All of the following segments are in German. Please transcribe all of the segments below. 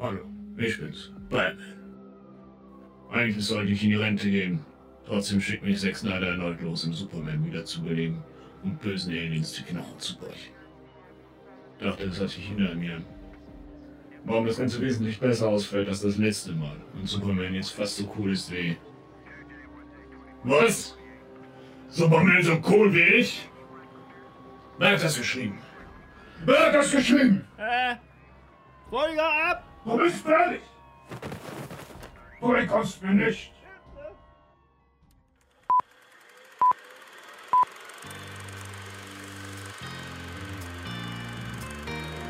Hallo, ich bin's, Batman. Eigentlich sollte ich in die Rente gehen. Trotzdem schickt mich Zack Snyder erneut los, um Superman wiederzubeleben und bösen Aliens die Knochen zu brechen. Dachte, das hatte ich hinter mir. Warum das Ganze wesentlich besser ausfällt als das letzte Mal und Superman jetzt fast so cool ist wie... Was? Superman so cool wie ich? Wer hat das geschrieben? Wer hat das geschrieben? Äh, Folger ab! Du bist fertig! Du entkommst mir nicht!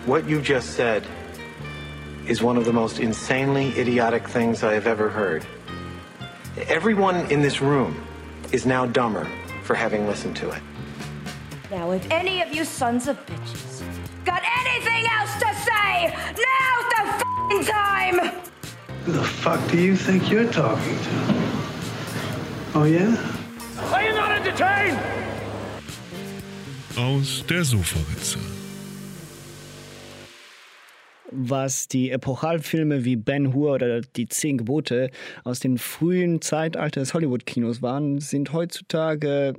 What you just said is one of the most insanely idiotic things I have ever heard. Everyone in this room is now dumber for having listened to it. Now, if any of you sons of bitches got anything else to say, now's f***ing time! Who the fuck do you think you're talking to? Oh yeah? Are you not entertained? Aus der Sofaritze. was die Epochalfilme wie Ben Hur oder die Zehn Gebote aus dem frühen Zeitalter des Hollywood-Kinos waren, sind heutzutage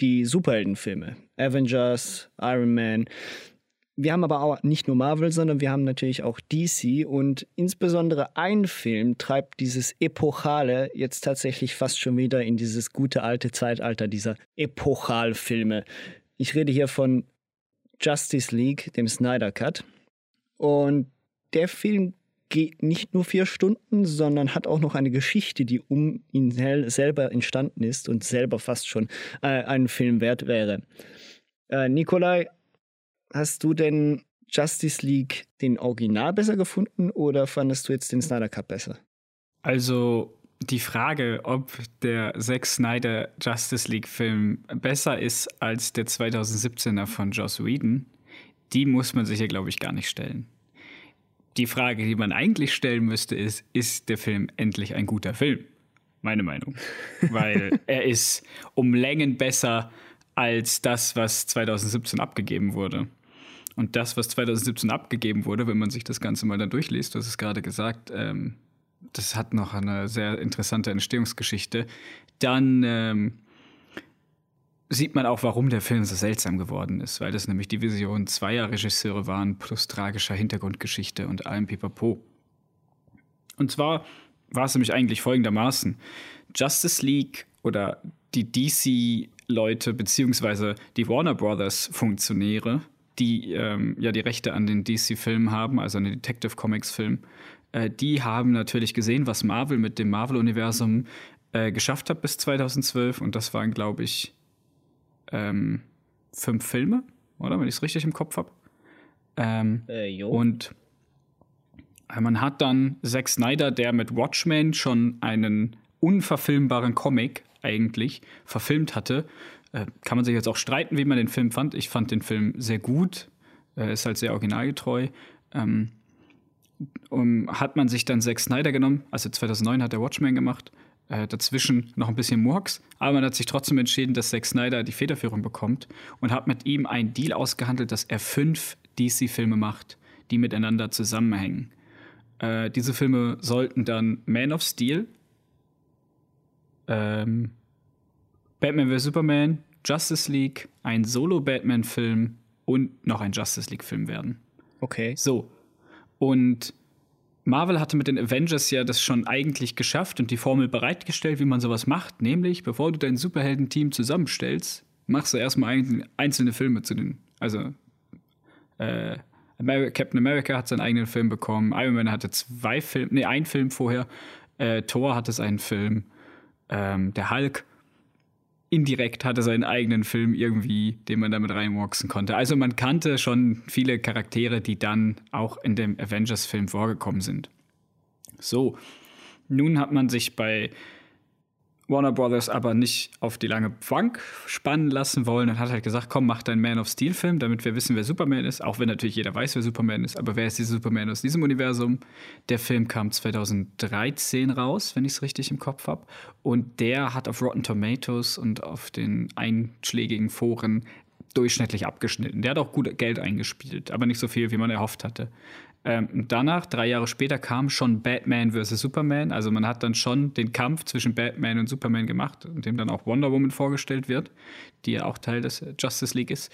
die Superheldenfilme. Avengers, Iron Man. Wir haben aber auch nicht nur Marvel, sondern wir haben natürlich auch DC und insbesondere ein Film treibt dieses Epochale jetzt tatsächlich fast schon wieder in dieses gute alte Zeitalter dieser Epochalfilme. Ich rede hier von Justice League, dem Snyder Cut. Und der Film geht nicht nur vier Stunden, sondern hat auch noch eine Geschichte, die um ihn selber entstanden ist und selber fast schon äh, einen Film wert wäre. Äh, Nikolai, hast du denn Justice League den Original besser gefunden oder fandest du jetzt den Snyder Cut besser? Also die Frage, ob der Zack Snyder Justice League Film besser ist als der 2017er von Joss Whedon, die muss man sich ja, glaube ich, gar nicht stellen. Die Frage, die man eigentlich stellen müsste, ist, ist der Film endlich ein guter Film? Meine Meinung. Weil er ist um Längen besser als das, was 2017 abgegeben wurde. Und das, was 2017 abgegeben wurde, wenn man sich das Ganze mal dann durchliest, du hast es gerade gesagt, ähm, das hat noch eine sehr interessante Entstehungsgeschichte. Dann ähm, sieht man auch, warum der Film so seltsam geworden ist, weil das nämlich die Vision zweier Regisseure waren, plus tragischer Hintergrundgeschichte und allem Pipapo. Und zwar war es nämlich eigentlich folgendermaßen. Justice League oder die DC-Leute beziehungsweise die Warner Brothers Funktionäre, die ähm, ja die Rechte an den DC-Filmen haben, also an den Detective Comics-Film, äh, die haben natürlich gesehen, was Marvel mit dem Marvel-Universum äh, geschafft hat bis 2012 und das waren, glaube ich, ähm, fünf Filme, oder? Wenn ich es richtig im Kopf habe. Ähm, äh, und äh, man hat dann Zack Snyder, der mit Watchmen schon einen unverfilmbaren Comic eigentlich verfilmt hatte. Äh, kann man sich jetzt auch streiten, wie man den Film fand. Ich fand den Film sehr gut. Er ist halt sehr originalgetreu. Ähm, um, hat man sich dann Zack Snyder genommen, also 2009 hat er Watchmen gemacht, äh, dazwischen noch ein bisschen Murks, aber man hat sich trotzdem entschieden, dass Zack Snyder die Federführung bekommt und hat mit ihm einen Deal ausgehandelt, dass er fünf DC-Filme macht, die miteinander zusammenhängen. Äh, diese Filme sollten dann Man of Steel, ähm, Batman vs. Superman, Justice League, ein Solo-Batman-Film und noch ein Justice League-Film werden. Okay. So. Und Marvel hatte mit den Avengers ja das schon eigentlich geschafft und die Formel bereitgestellt, wie man sowas macht. Nämlich, bevor du dein Superhelden-Team zusammenstellst, machst du erstmal einzelne Filme zu den. Also, äh, Captain America hat seinen eigenen Film bekommen, Iron Man hatte zwei Filme, nee, einen Film vorher, äh, Thor hatte seinen Film, ähm, der Hulk indirekt hatte seinen eigenen Film irgendwie, den man damit reinwachsen konnte. Also man kannte schon viele Charaktere, die dann auch in dem Avengers-Film vorgekommen sind. So, nun hat man sich bei Warner Brothers aber nicht auf die lange Bank spannen lassen wollen und hat halt gesagt, komm, mach deinen Man of Steel Film, damit wir wissen, wer Superman ist, auch wenn natürlich jeder weiß, wer Superman ist, aber wer ist dieser Superman aus diesem Universum? Der Film kam 2013 raus, wenn ich es richtig im Kopf habe, und der hat auf Rotten Tomatoes und auf den einschlägigen Foren durchschnittlich abgeschnitten. Der hat auch gut Geld eingespielt, aber nicht so viel, wie man erhofft hatte. Ähm, danach, drei Jahre später, kam schon Batman vs. Superman. Also man hat dann schon den Kampf zwischen Batman und Superman gemacht, in dem dann auch Wonder Woman vorgestellt wird, die ja auch Teil des Justice League ist.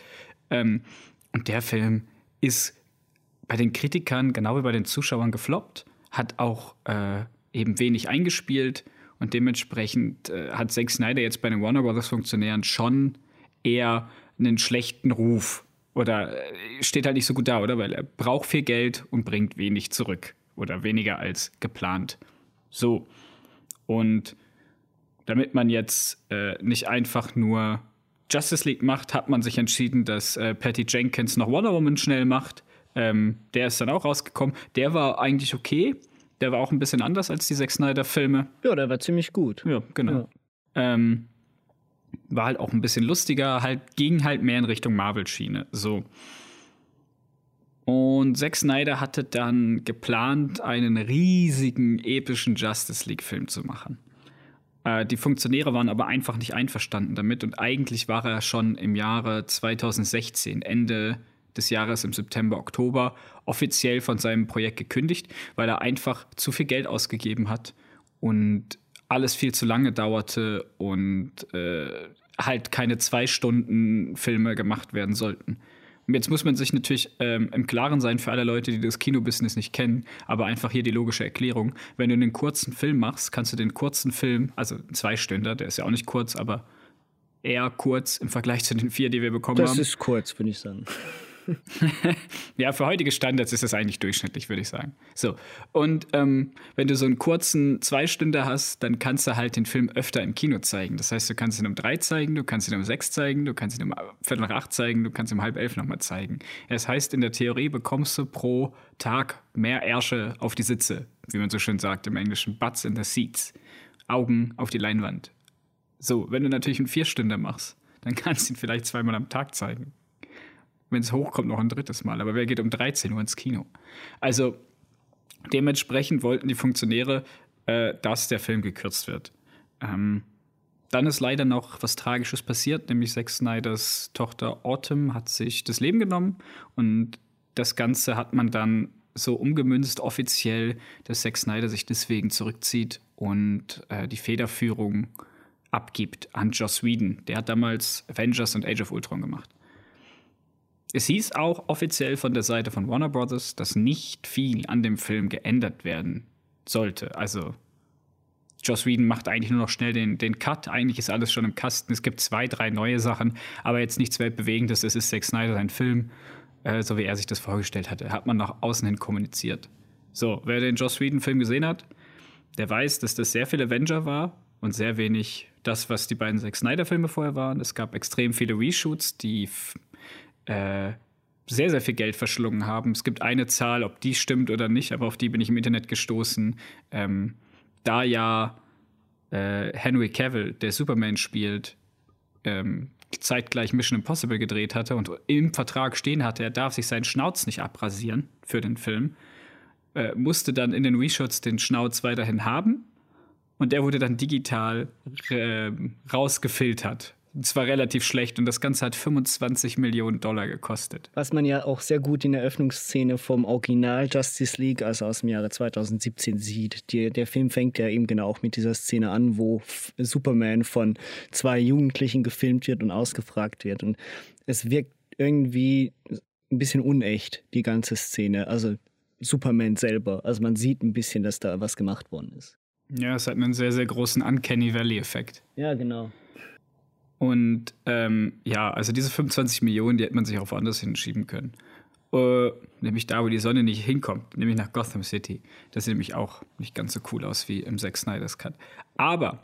Ähm, und der Film ist bei den Kritikern, genau wie bei den Zuschauern, gefloppt, hat auch äh, eben wenig eingespielt und dementsprechend äh, hat Zack Snyder jetzt bei den Warner Brothers Funktionären schon eher einen schlechten Ruf oder äh, steht halt nicht so gut da, oder? Weil er braucht viel Geld und bringt wenig zurück oder weniger als geplant. So. Und damit man jetzt äh, nicht einfach nur Justice League macht, hat man sich entschieden, dass äh, Patty Jenkins noch Wonder Woman schnell macht. Ähm, der ist dann auch rausgekommen. Der war eigentlich okay. Der war auch ein bisschen anders als die Zack Snyder-Filme. Ja, der war ziemlich gut. Ja, genau. Ja. Ähm, war halt auch ein bisschen lustiger, halt ging halt mehr in Richtung Marvel-Schiene. So. Und Zack Snyder hatte dann geplant, einen riesigen, epischen Justice League-Film zu machen. Äh, die Funktionäre waren aber einfach nicht einverstanden damit und eigentlich war er schon im Jahre 2016, Ende des Jahres im September, Oktober, offiziell von seinem Projekt gekündigt, weil er einfach zu viel Geld ausgegeben hat und alles viel zu lange dauerte und äh, halt keine zwei Stunden Filme gemacht werden sollten. Und jetzt muss man sich natürlich ähm, im Klaren sein für alle Leute, die das Kinobusiness nicht kennen, aber einfach hier die logische Erklärung. Wenn du einen kurzen Film machst, kannst du den kurzen Film, also zwei Stünder, der ist ja auch nicht kurz, aber eher kurz im Vergleich zu den vier, die wir bekommen das haben. Das ist kurz, würde ich sagen. ja, für heutige Standards ist das eigentlich durchschnittlich, würde ich sagen. So, und ähm, wenn du so einen kurzen Zweistünder hast, dann kannst du halt den Film öfter im Kino zeigen. Das heißt, du kannst ihn um drei zeigen, du kannst ihn um sechs zeigen, du kannst ihn um Viertel nach acht zeigen, du kannst ihn um halb elf nochmal zeigen. Das heißt, in der Theorie bekommst du pro Tag mehr Ärsche auf die Sitze, wie man so schön sagt im Englischen, Butts in the Seats. Augen auf die Leinwand. So, wenn du natürlich einen Vierstünder machst, dann kannst du ihn vielleicht zweimal am Tag zeigen wenn es hochkommt, noch ein drittes Mal. Aber wer geht um 13 Uhr ins Kino? Also dementsprechend wollten die Funktionäre, äh, dass der Film gekürzt wird. Ähm, dann ist leider noch was Tragisches passiert, nämlich Zack Snyders Tochter Autumn hat sich das Leben genommen und das Ganze hat man dann so umgemünzt offiziell, dass Zack Snyder sich deswegen zurückzieht und äh, die Federführung abgibt an Joss Whedon. Der hat damals Avengers und Age of Ultron gemacht. Es hieß auch offiziell von der Seite von Warner Brothers, dass nicht viel an dem Film geändert werden sollte. Also Joss Whedon macht eigentlich nur noch schnell den, den Cut. Eigentlich ist alles schon im Kasten. Es gibt zwei, drei neue Sachen, aber jetzt nichts weltbewegendes. Es ist Zack Snyder sein Film, äh, so wie er sich das vorgestellt hatte. Hat man nach außen hin kommuniziert. So, wer den Joss Whedon-Film gesehen hat, der weiß, dass das sehr viel Avenger war und sehr wenig das, was die beiden Zack Snyder-Filme vorher waren. Es gab extrem viele Reshoots, die äh, sehr, sehr viel Geld verschlungen haben. Es gibt eine Zahl, ob die stimmt oder nicht, aber auf die bin ich im Internet gestoßen. Ähm, da ja äh, Henry Cavill, der Superman spielt, ähm, zeitgleich Mission Impossible gedreht hatte und im Vertrag stehen hatte, er darf sich seinen Schnauz nicht abrasieren für den Film, äh, musste dann in den Reshots den Schnauz weiterhin haben und der wurde dann digital äh, rausgefiltert zwar relativ schlecht und das Ganze hat 25 Millionen Dollar gekostet. Was man ja auch sehr gut in der Öffnungsszene vom Original Justice League, also aus dem Jahre 2017, sieht. Die, der Film fängt ja eben genau auch mit dieser Szene an, wo Superman von zwei Jugendlichen gefilmt wird und ausgefragt wird. Und es wirkt irgendwie ein bisschen unecht, die ganze Szene. Also Superman selber. Also man sieht ein bisschen, dass da was gemacht worden ist. Ja, es hat einen sehr, sehr großen Uncanny Valley-Effekt. Ja, genau. Und ähm, ja, also diese 25 Millionen, die hätte man sich auch woanders hinschieben können. Äh, nämlich da, wo die Sonne nicht hinkommt, nämlich nach Gotham City. Das sieht nämlich auch nicht ganz so cool aus wie im Zack Snyder's Cut. Aber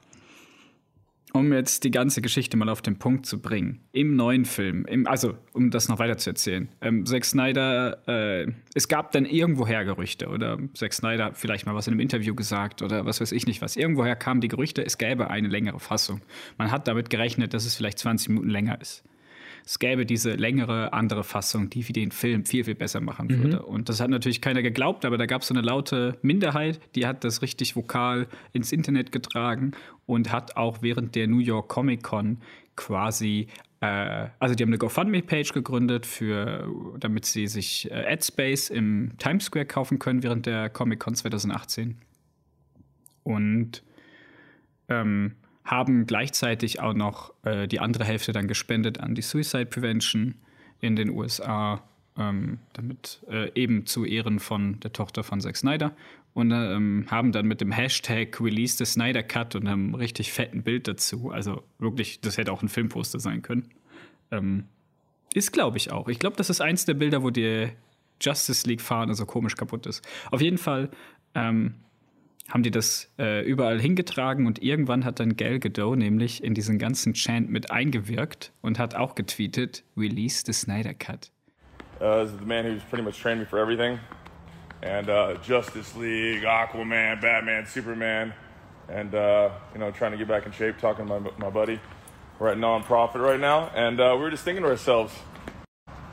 um jetzt die ganze Geschichte mal auf den Punkt zu bringen, im neuen Film, im, also um das noch weiter zu erzählen, ähm, Zack Snyder, äh, es gab dann irgendwoher Gerüchte oder Zack Snyder hat vielleicht mal was in einem Interview gesagt oder was weiß ich nicht was. Irgendwoher kamen die Gerüchte, es gäbe eine längere Fassung. Man hat damit gerechnet, dass es vielleicht 20 Minuten länger ist es gäbe diese längere andere Fassung, die für den Film viel, viel besser machen mhm. würde. Und das hat natürlich keiner geglaubt, aber da gab es so eine laute Minderheit, die hat das richtig vokal ins Internet getragen und hat auch während der New York Comic Con quasi, äh, also die haben eine GoFundMe-Page gegründet, für, damit sie sich äh, AdSpace im Times Square kaufen können während der Comic-Con 2018. Und ähm, haben gleichzeitig auch noch äh, die andere Hälfte dann gespendet an die Suicide Prevention in den USA, ähm, damit äh, eben zu Ehren von der Tochter von Zack Snyder und ähm, haben dann mit dem Hashtag Release the Snyder Cut und einem richtig fetten Bild dazu, also wirklich, das hätte auch ein Filmposter sein können. Ähm, ist, glaube ich, auch. Ich glaube, das ist eins der Bilder, wo die Justice League-Fahne so komisch kaputt ist. Auf jeden Fall ähm, haben die das äh, überall hingetragen und irgendwann hat dann Gal Gadot nämlich in diesen ganzen Chant mit eingewirkt und hat auch getweetet, Release the Snyder Cut. Uh, this is the man who's pretty much trained me for everything. And uh, Justice League, Aquaman, Batman, Superman, and uh, you know, trying to get back in shape. Talking to my, my buddy, we're at nonprofit right now, and uh, we were just thinking to ourselves,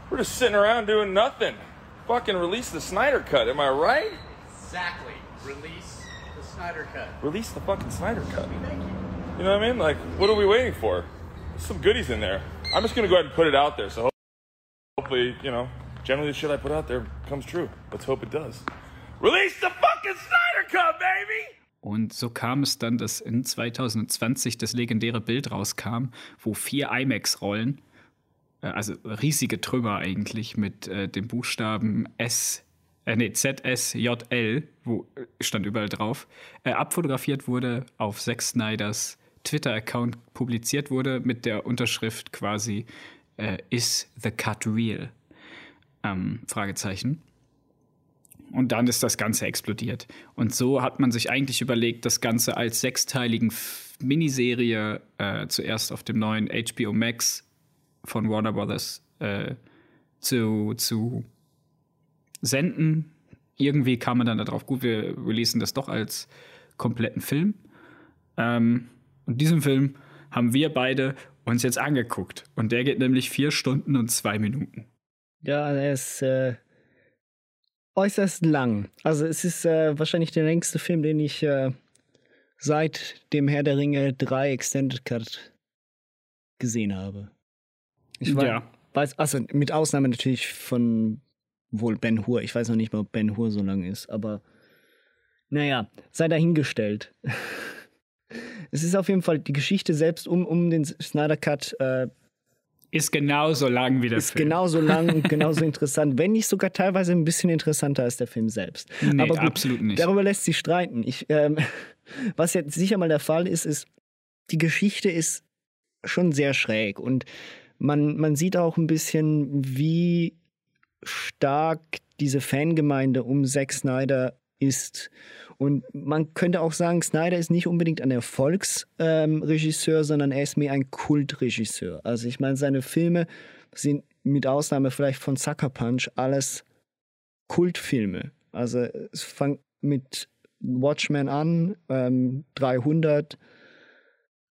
we're just sitting around doing nothing. Fucking release the Snyder Cut, am I right? Exactly. Release Snyder Cut. Release the fucking Snyder Cut. You know what I mean? Like, what are we waiting for? There's some goodies in there. I'm just gonna go ahead and put it out there. So hopefully, you know, generally the shit I put out there comes true. Let's hope it does. Release the fucking Snyder Cut, baby! Und so kam es dann, dass in 2020 das legendäre Bild rauskam, wo vier IMAX-Rollen, äh, also riesige Trümmer eigentlich, mit äh, dem Buchstaben S, äh, nee, ZSJL, wo äh, stand überall drauf, äh, abfotografiert wurde, auf Zack Snyders Twitter-Account publiziert wurde, mit der Unterschrift quasi äh, Is the cut real? Ähm, Fragezeichen. Und dann ist das Ganze explodiert. Und so hat man sich eigentlich überlegt, das Ganze als sechsteiligen Miniserie äh, zuerst auf dem neuen HBO Max von Warner Brothers äh, zu, zu senden. Irgendwie kam man dann darauf, gut, wir releasen das doch als kompletten Film. Ähm, und diesen Film haben wir beide uns jetzt angeguckt. Und der geht nämlich vier Stunden und zwei Minuten. Ja, er ist äh, äußerst lang. Also es ist äh, wahrscheinlich der längste Film, den ich äh, seit dem Herr der Ringe 3 Extended Cut gesehen habe. Ich war, Ja. weiß, also mit Ausnahme natürlich von wohl Ben Hur. Ich weiß noch nicht mal, ob Ben Hur so lang ist, aber naja, sei dahingestellt. es ist auf jeden Fall die Geschichte selbst um, um den Snyder Cut äh, Ist genauso lang wie der ist Film. genauso lang und genauso interessant, wenn nicht sogar teilweise ein bisschen interessanter als der Film selbst. Nee, Aber gut, absolut nicht. Darüber lässt sich streiten. Ich, ähm, was jetzt sicher mal der Fall ist, ist, die Geschichte ist schon sehr schräg und man, man sieht auch ein bisschen, wie stark diese Fangemeinde um Zack Snyder ist. Und man könnte auch sagen, Snyder ist nicht unbedingt ein Erfolgsregisseur, ähm, sondern er ist mehr ein Kultregisseur. Also ich meine, seine Filme sind mit Ausnahme vielleicht von Sucker Punch alles Kultfilme. Also es fängt mit Watchmen an, ähm, 300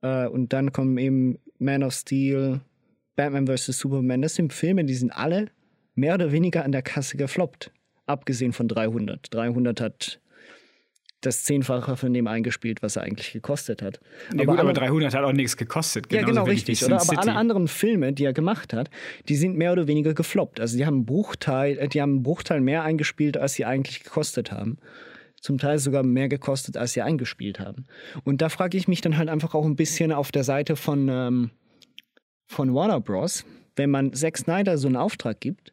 äh, und dann kommen eben Man of Steel, Batman vs. Superman. Das sind Filme, die sind alle mehr oder weniger an der Kasse gefloppt. Abgesehen von 300. 300 hat das Zehnfache von dem eingespielt, was er eigentlich gekostet hat. Ja, gut, aber alle- 300 hat auch nichts gekostet. ja, genau, richtig. Oder? Aber alle anderen Filme, die er gemacht hat, die sind mehr oder weniger gefloppt. Also die haben einen Bruchteil, äh, die haben einen Bruchteil mehr eingespielt, als sie eigentlich gekostet haben. Zum Teil sogar mehr gekostet, als sie eingespielt haben. Und da frage ich mich dann halt einfach auch ein bisschen auf der Seite von, ähm, von Warner Bros., wenn man Zack Snyder so einen Auftrag gibt,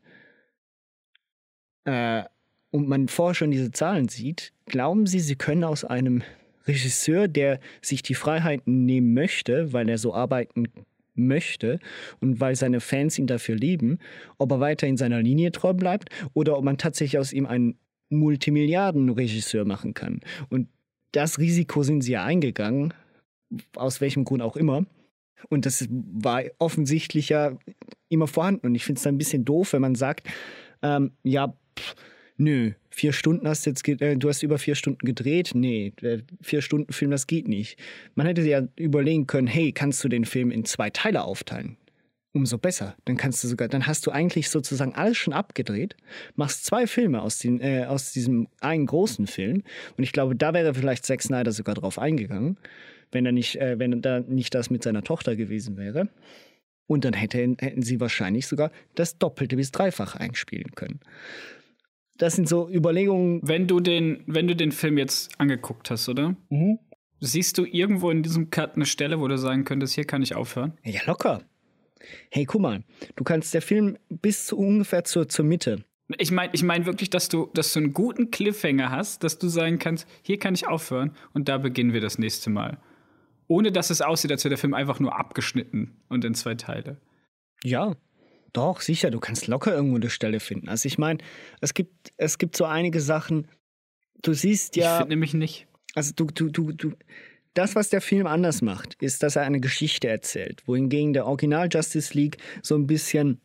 äh, und man vorher schon diese Zahlen sieht, glauben Sie, Sie können aus einem Regisseur, der sich die Freiheiten nehmen möchte, weil er so arbeiten möchte und weil seine Fans ihn dafür lieben, ob er weiter in seiner Linie treu bleibt oder ob man tatsächlich aus ihm einen Multimilliarden-Regisseur machen kann. Und das Risiko sind sie ja eingegangen, aus welchem Grund auch immer. Und das war offensichtlich ja immer vorhanden. Und ich finde es ein bisschen doof, wenn man sagt, ähm, ja, nö, vier Stunden hast jetzt, äh, du hast über vier Stunden gedreht. Nee, der vier Stunden Film, das geht nicht. Man hätte ja überlegen können, hey, kannst du den Film in zwei Teile aufteilen? Umso besser. Dann kannst du sogar, dann hast du eigentlich sozusagen alles schon abgedreht, machst zwei Filme aus, den, äh, aus diesem einen großen Film. Und ich glaube, da wäre vielleicht Zack Snyder sogar drauf eingegangen. wenn er nicht, äh, wenn da nicht das mit seiner Tochter gewesen wäre. Und dann hätte, hätten sie wahrscheinlich sogar das Doppelte bis Dreifache einspielen können. Das sind so Überlegungen. Wenn du den, wenn du den Film jetzt angeguckt hast, oder? Mhm. Siehst du irgendwo in diesem Cut eine Stelle, wo du sagen könntest, hier kann ich aufhören? Ja, locker. Hey, guck mal, du kannst der Film bis zu ungefähr zur, zur Mitte. Ich meine ich mein wirklich, dass du, dass du einen guten Cliffhanger hast, dass du sagen kannst, hier kann ich aufhören und da beginnen wir das nächste Mal. Ohne dass es aussieht, als wäre der Film einfach nur abgeschnitten und in zwei Teile. Ja, doch, sicher, du kannst locker irgendwo eine Stelle finden. Also ich meine, es gibt, es gibt so einige Sachen, du siehst ja. Ich finde nämlich nicht. Also du, du, du, du, das, was der Film anders macht, ist, dass er eine Geschichte erzählt, wohingegen der Original Justice League so ein bisschen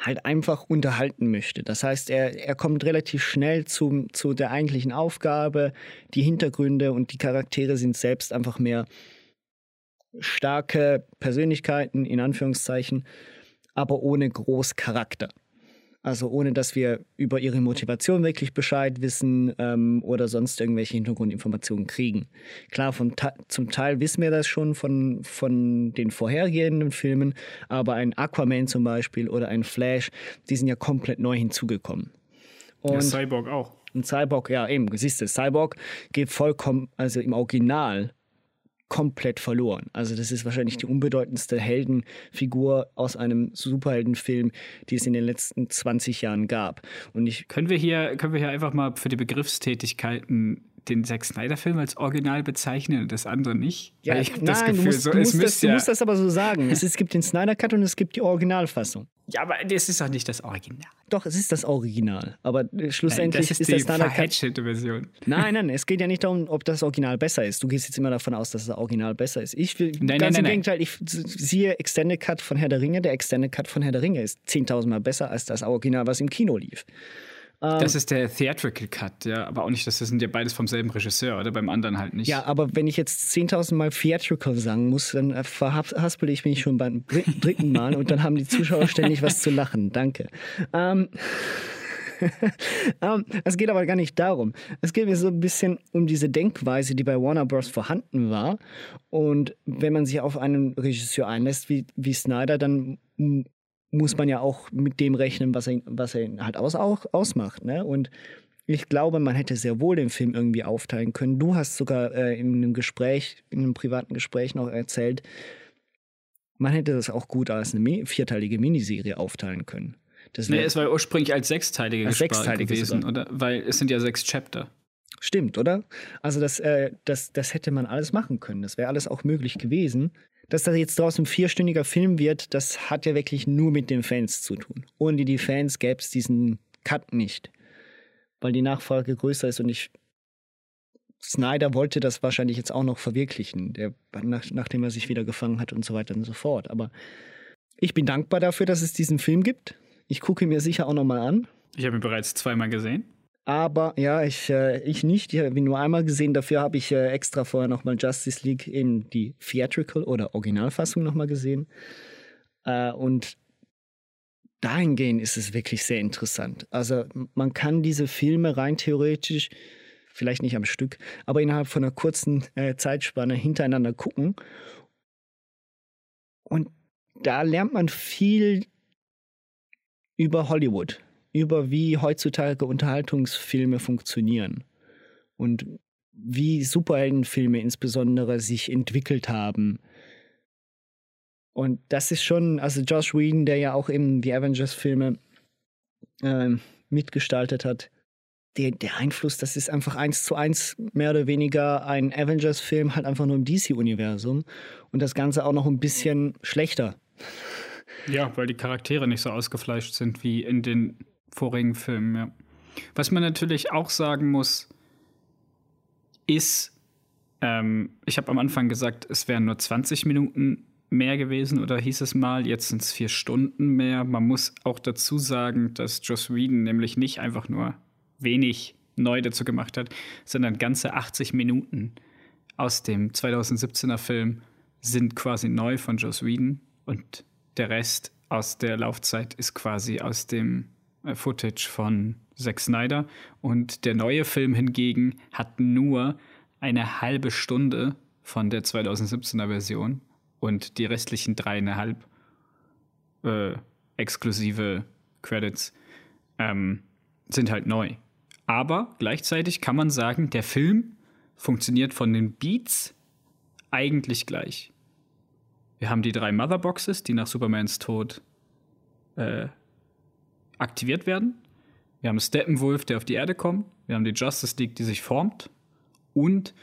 halt einfach unterhalten möchte. Das heißt, er, er kommt relativ schnell zu, zu der eigentlichen Aufgabe. Die Hintergründe und die Charaktere sind selbst einfach mehr starke Persönlichkeiten, in Anführungszeichen, aber ohne groß Charakter. Also ohne, dass wir über ihre Motivation wirklich Bescheid wissen ähm, oder sonst irgendwelche Hintergrundinformationen kriegen. Klar, vom zum Teil wissen wir das schon von, von den vorhergehenden Filmen, aber ein Aquaman zum Beispiel oder ein Flash, die sind ja komplett neu hinzugekommen. Und ja, Cyborg auch. Ein Cyborg, ja eben, siehst du, Cyborg geht vollkommen, also im Original komplett verloren. Also das ist wahrscheinlich die unbedeutendste Heldenfigur aus einem Superheldenfilm, die es in den letzten 20 Jahren gab. Und ich können wir hier können wir hier einfach mal für die Begriffstätigkeiten den Zack Snyder-Film als Original bezeichnen und das andere nicht? Ja, ich habe das Gefühl, du musst, so, du, musst das, du musst das aber so sagen. es, es gibt den Snyder-Cut und es gibt die Originalfassung. Ja, aber das ist doch nicht das Original. Doch, es ist das Original. Aber äh, schlussendlich nein, das ist, ist die Snyder Cut. Version. Nein, nein, es geht ja nicht darum, ob das Original besser ist. Du gehst jetzt immer davon aus, dass das Original besser ist. Ich will nein, ganz nein, im Gegenteil, ich siehe Extended Cut von Herr der Ringe. Der Extended Cut von Herr der Ringe ist 10.000 Mal besser als das Original, was im Kino lief. Das ähm, ist der Theatrical Cut, ja, aber auch nicht, das sind ja beides vom selben Regisseur, oder beim anderen halt nicht. Ja, aber wenn ich jetzt 10.000 Mal Theatrical sagen muss, dann äh, verhaspel ich mich schon beim dritten Mal und dann haben die Zuschauer ständig was zu lachen. Danke. Ähm, um, es geht aber gar nicht darum. Es geht mir so ein bisschen um diese Denkweise, die bei Warner Bros. vorhanden war. Und wenn man sich auf einen Regisseur einlässt wie, wie Snyder, dann muss man ja auch mit dem rechnen, was er, was er halt aus, auch ausmacht. Ne? Und ich glaube, man hätte sehr wohl den Film irgendwie aufteilen können. Du hast sogar äh, in einem Gespräch, in einem privaten Gespräch noch erzählt, man hätte das auch gut als eine vierteilige Miniserie aufteilen können. Das nee, es war ursprünglich als sechsteilige, als sechsteilige gewesen, sogar. oder? Weil es sind ja sechs Chapter. Stimmt, oder? Also das, äh, das, das hätte man alles machen können. Das wäre alles auch möglich gewesen dass das jetzt draußen ein vierstündiger Film wird, das hat ja wirklich nur mit den Fans zu tun. Ohne die Fans gäbe es diesen Cut nicht. Weil die Nachfrage größer ist und ich. Snyder wollte das wahrscheinlich jetzt auch noch verwirklichen, der, nach, nachdem er sich wieder gefangen hat und so weiter und so fort. Aber ich bin dankbar dafür, dass es diesen Film gibt. Ich gucke ihn mir sicher auch nochmal an. Ich habe ihn bereits zweimal gesehen. Aber ja, ich, äh, ich nicht. Ich habe ihn nur einmal gesehen. Dafür habe ich äh, extra vorher nochmal Justice League in die Theatrical oder Originalfassung nochmal gesehen. Äh, und dahingehend ist es wirklich sehr interessant. Also man kann diese Filme rein theoretisch, vielleicht nicht am Stück, aber innerhalb von einer kurzen äh, Zeitspanne hintereinander gucken. Und da lernt man viel über Hollywood über wie heutzutage Unterhaltungsfilme funktionieren und wie Superheldenfilme insbesondere sich entwickelt haben. Und das ist schon, also Josh Whedon, der ja auch eben die Avengers-Filme äh, mitgestaltet hat, der, der Einfluss, das ist einfach eins zu eins mehr oder weniger ein Avengers-Film, halt einfach nur im DC-Universum und das Ganze auch noch ein bisschen schlechter. Ja, weil die Charaktere nicht so ausgefleischt sind wie in den vorigen Filmen, ja. Was man natürlich auch sagen muss, ist, ähm, ich habe am Anfang gesagt, es wären nur 20 Minuten mehr gewesen oder hieß es mal, jetzt sind es vier Stunden mehr. Man muss auch dazu sagen, dass Joss Whedon nämlich nicht einfach nur wenig neu dazu gemacht hat, sondern ganze 80 Minuten aus dem 2017er Film sind quasi neu von Joss Whedon und der Rest aus der Laufzeit ist quasi aus dem Footage von Zack Snyder. Und der neue Film hingegen hat nur eine halbe Stunde von der 2017er Version und die restlichen dreieinhalb äh, exklusive Credits ähm, sind halt neu. Aber gleichzeitig kann man sagen, der Film funktioniert von den Beats eigentlich gleich. Wir haben die drei Motherboxes, die nach Supermans Tod äh, aktiviert werden. Wir haben Steppenwolf, der auf die Erde kommt. Wir haben die Justice League, die sich formt. Und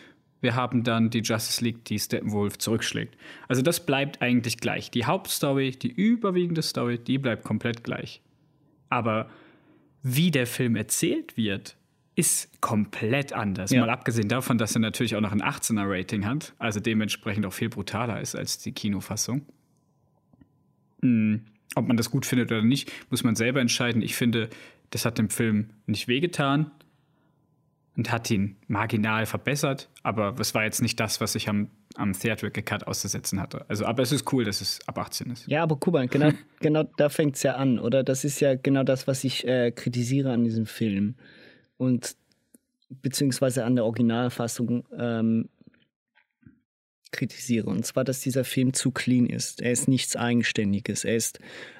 wir haben dann die Justice League, die Steppenwolf zurückschlägt. Also das bleibt eigentlich gleich. Die Hauptstory, die überwiegende Story, die bleibt komplett gleich. Aber wie der Film erzählt wird, ist komplett anders. Ja. Mal abgesehen davon, dass er natürlich auch noch ein 18er Rating hat, also dementsprechend auch viel brutaler ist als die Kinofassung. Hm, ob man das gut findet oder nicht, muss man selber entscheiden. Ich finde, das hat dem Film nicht wehgetan und hat ihn marginal verbessert, aber es war jetzt nicht das, was ich am, am Theatrical Cut auszusetzen hatte. Also, aber es ist cool, dass es ab 18 ist. Ja, aber mal, genau, genau da fängt es ja an, oder? Das ist ja genau das, was ich äh, kritisiere an diesem Film. Und beziehungsweise an der Originalfassung ähm, kritisiere. Und zwar, dass dieser Film zu clean ist. Er ist nichts Eigenständiges. Er ist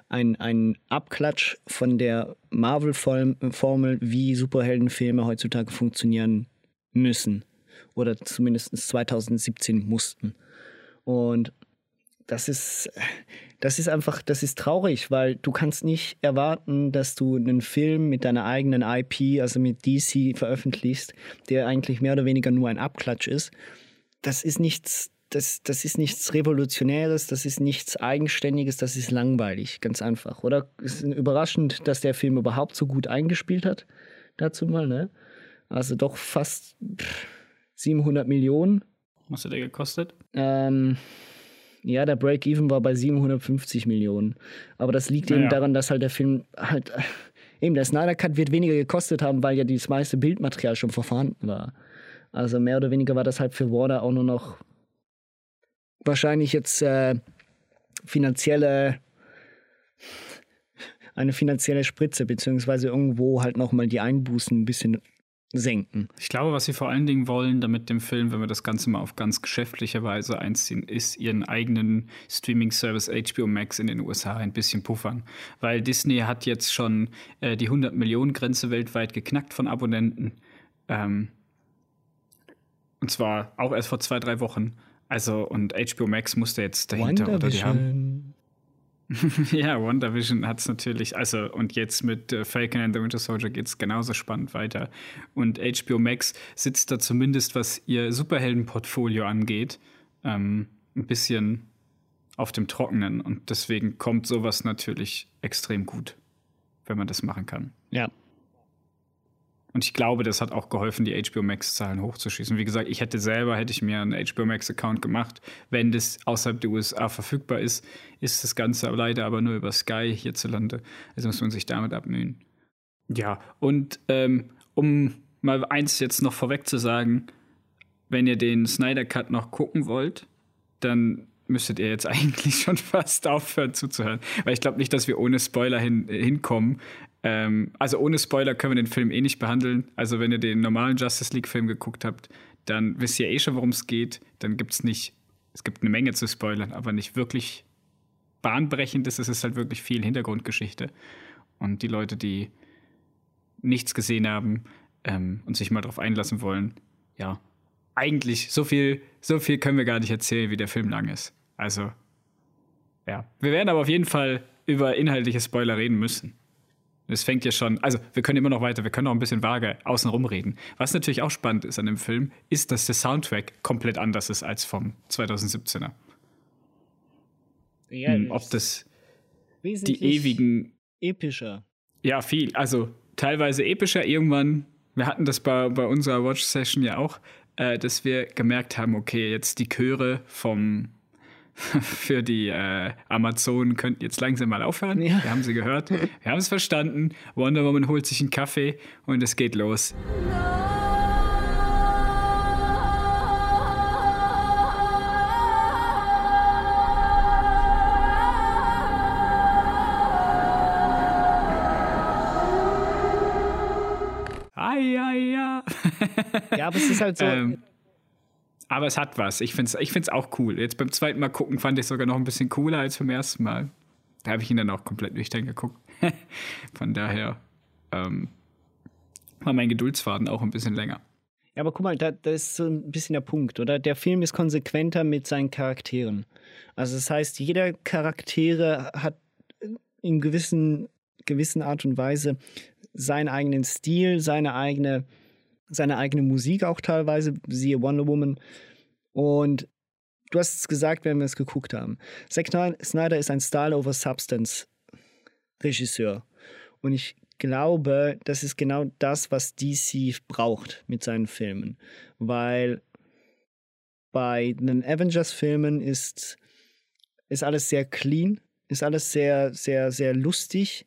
ein, ein Abklatsch von der Marvel-Formel, wie Superheldenfilme heutzutage funktionieren müssen. Oder zumindest 2017 mussten. Und das ist, das ist einfach, das ist traurig, weil du kannst nicht erwarten, dass du einen Film mit deiner eigenen IP, also mit DC veröffentlichst, der eigentlich mehr oder weniger nur ein Abklatsch ist. Das ist nichts, das, das ist nichts Revolutionäres, das ist nichts Eigenständiges, das ist langweilig, ganz einfach. Oder es ist überraschend, dass der Film überhaupt so gut eingespielt hat, dazu mal, ne? Also doch fast 700 Millionen. Was hat der gekostet? Ähm, ja, der Break-Even war bei 750 Millionen. Aber das liegt naja. eben daran, dass halt der Film halt. Eben, der Snyder Cut wird weniger gekostet haben, weil ja das meiste Bildmaterial schon vorhanden war. Also mehr oder weniger war das halt für Warner auch nur noch wahrscheinlich jetzt äh, finanzielle eine finanzielle Spritze, beziehungsweise irgendwo halt nochmal die Einbußen ein bisschen senken. Ich glaube, was sie vor allen Dingen wollen, damit dem Film, wenn wir das Ganze mal auf ganz geschäftliche Weise einziehen, ist ihren eigenen Streaming-Service HBO Max in den USA ein bisschen puffern. Weil Disney hat jetzt schon äh, die 100-Millionen-Grenze weltweit geknackt von Abonnenten. Ähm, und zwar auch erst vor zwei, drei Wochen. Also, und HBO Max musste jetzt dahinter, oder die haben. ja, WandaVision hat es natürlich, also und jetzt mit äh, Falcon and the Winter Soldier geht es genauso spannend weiter. Und HBO Max sitzt da zumindest, was ihr Superheldenportfolio angeht, ähm, ein bisschen auf dem Trockenen. Und deswegen kommt sowas natürlich extrem gut, wenn man das machen kann. Ja, und ich glaube, das hat auch geholfen, die HBO Max-Zahlen hochzuschießen. Wie gesagt, ich hätte selber, hätte ich mir einen HBO Max-Account gemacht. Wenn das außerhalb der USA verfügbar ist, ist das Ganze leider aber nur über Sky hierzulande. Also muss man sich damit abmühen. Ja, und ähm, um mal eins jetzt noch vorweg zu sagen, wenn ihr den Snyder Cut noch gucken wollt, dann müsstet ihr jetzt eigentlich schon fast aufhören zuzuhören. Weil ich glaube nicht, dass wir ohne Spoiler hin, hinkommen. Ähm, also ohne Spoiler können wir den Film eh nicht behandeln. Also wenn ihr den normalen Justice League-Film geguckt habt, dann wisst ihr eh schon, worum es geht. Dann gibt es nicht, es gibt eine Menge zu spoilern, aber nicht wirklich bahnbrechendes. Es ist halt wirklich viel Hintergrundgeschichte. Und die Leute, die nichts gesehen haben ähm, und sich mal darauf einlassen wollen, ja, eigentlich so viel, so viel können wir gar nicht erzählen, wie der Film lang ist. Also, ja. Wir werden aber auf jeden Fall über inhaltliche Spoiler reden müssen. Es fängt ja schon, also wir können immer noch weiter, wir können noch ein bisschen vage außenrum reden. Was natürlich auch spannend ist an dem Film, ist, dass der Soundtrack komplett anders ist als vom 2017er. Ja, hm, ob das die ewigen epischer. Ja, viel. Also teilweise epischer. Irgendwann, wir hatten das bei, bei unserer Watch-Session ja auch, äh, dass wir gemerkt haben, okay, jetzt die Chöre vom für die äh, Amazonen könnten jetzt langsam mal aufhören. Ja. Wir haben sie gehört. Wir haben es verstanden. Wonder Woman holt sich einen Kaffee und es geht los. Ja, ja. ja, aber es ist halt so. Ähm, Aber es hat was. Ich finde es ich find's auch cool. Jetzt beim zweiten Mal gucken fand ich es sogar noch ein bisschen cooler als beim ersten Mal. Da habe ich ihn dann auch komplett nüchtern geguckt. Von daher ähm, war mein Geduldsfaden auch ein bisschen länger. Ja, aber guck mal, da, da ist so ein bisschen der Punkt, oder? Der Film ist konsequenter mit seinen Charakteren. Also das heißt, jeder Charaktere hat in gewissen, gewissen Art und Weise seinen eigenen Stil, seine eigene, seine eigene Musik auch teilweise, siehe Wonder Woman. Und du hast es gesagt, wenn wir es geguckt haben. Zack Snyder ist ein Style over Substance Regisseur. Und ich glaube, das ist genau das, was DC braucht mit seinen Filmen. Weil bei den Avengers-Filmen ist, ist alles sehr clean, ist alles sehr, sehr, sehr lustig.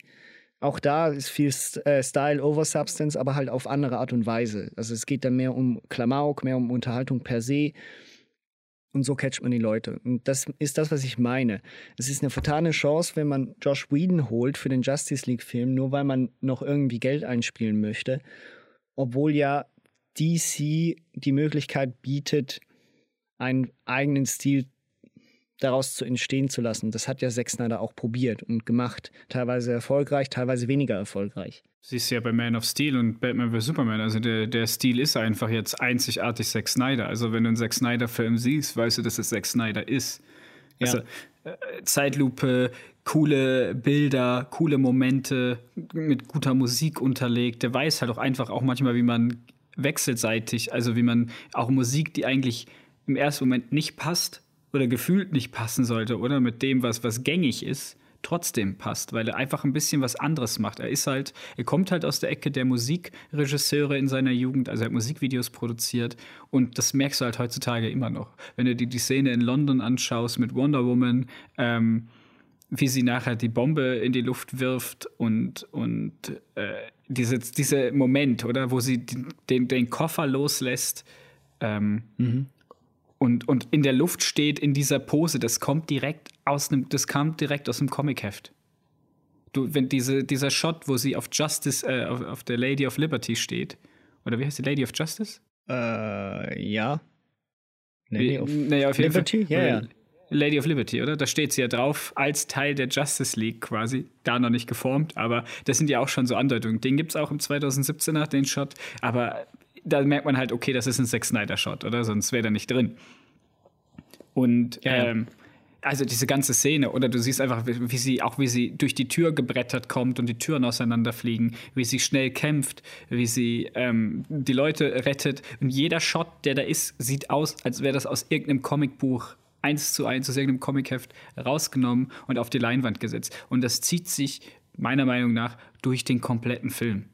Auch da ist viel äh, Style over Substance, aber halt auf andere Art und Weise. Also es geht dann mehr um Klamauk, mehr um Unterhaltung per se. Und so catcht man die Leute. Und das ist das, was ich meine. Es ist eine vertane Chance, wenn man Josh Whedon holt für den Justice League-Film, nur weil man noch irgendwie Geld einspielen möchte. Obwohl ja DC die Möglichkeit bietet, einen eigenen Stil daraus zu entstehen zu lassen. Das hat ja Zack Snyder auch probiert und gemacht. Teilweise erfolgreich, teilweise weniger erfolgreich. Siehst du ja bei Man of Steel und Batman vs. Superman. Also der, der Stil ist einfach jetzt einzigartig Zack Snyder. Also wenn du einen Zack Snyder-Film siehst, weißt du, dass es Zack Snyder ist. Also ja. äh, Zeitlupe, coole Bilder, coole Momente, mit guter Musik unterlegt. Der weiß halt auch einfach auch manchmal, wie man wechselseitig, also wie man auch Musik, die eigentlich im ersten Moment nicht passt oder gefühlt nicht passen sollte, oder mit dem, was, was gängig ist, trotzdem passt, weil er einfach ein bisschen was anderes macht. Er ist halt, er kommt halt aus der Ecke der Musikregisseure in seiner Jugend, also er hat Musikvideos produziert und das merkst du halt heutzutage immer noch. Wenn du dir die Szene in London anschaust mit Wonder Woman, ähm, wie sie nachher die Bombe in die Luft wirft und, und äh, diese, diese Moment, oder, wo sie den, den Koffer loslässt, ähm, mhm und, und in der Luft steht in dieser Pose, das kommt direkt aus einem, das kam direkt aus dem Comicheft. Du, wenn diese, dieser Shot, wo sie auf Justice, äh, auf, auf der Lady of Liberty steht, oder wie heißt die Lady of Justice? Äh, ja. Lady of naja, auf Liberty? Ja, ja. Lady of Liberty, oder? Da steht sie ja drauf als Teil der Justice League quasi. Da noch nicht geformt, aber das sind ja auch schon so Andeutungen. Den gibt es auch im 2017er, den Shot. Aber da merkt man halt, okay, das ist ein Zack Snyder-Shot, oder? Sonst wäre der nicht drin. Und ja, ähm, also diese ganze Szene, oder du siehst einfach, wie, sie, auch wie sie durch die Tür gebrettert kommt und die Türen auseinanderfliegen, wie sie schnell kämpft, wie sie ähm, die Leute rettet. Und jeder Shot, der da ist, sieht aus, als wäre das aus irgendeinem Comicbuch eins zu eins aus irgendeinem Comicheft rausgenommen und auf die Leinwand gesetzt. Und das zieht sich meiner Meinung nach durch den kompletten Film.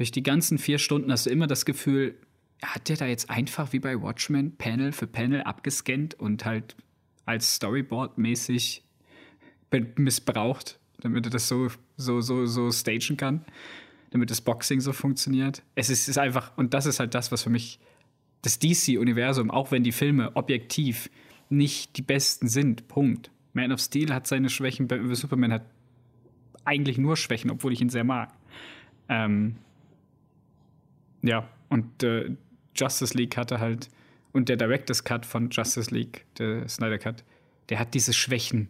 Durch die ganzen vier Stunden hast du immer das Gefühl, hat der da jetzt einfach wie bei Watchmen Panel für Panel abgescannt und halt als Storyboard mäßig missbraucht, damit er das so, so, so, so stagen kann, damit das Boxing so funktioniert. Es ist, ist einfach, und das ist halt das, was für mich das DC-Universum, auch wenn die Filme objektiv nicht die besten sind, Punkt. Man of Steel hat seine Schwächen, Superman hat eigentlich nur Schwächen, obwohl ich ihn sehr mag. Ähm, ja, und äh, Justice League hatte halt, und der Director's Cut von Justice League, der Snyder Cut, der hat diese Schwächen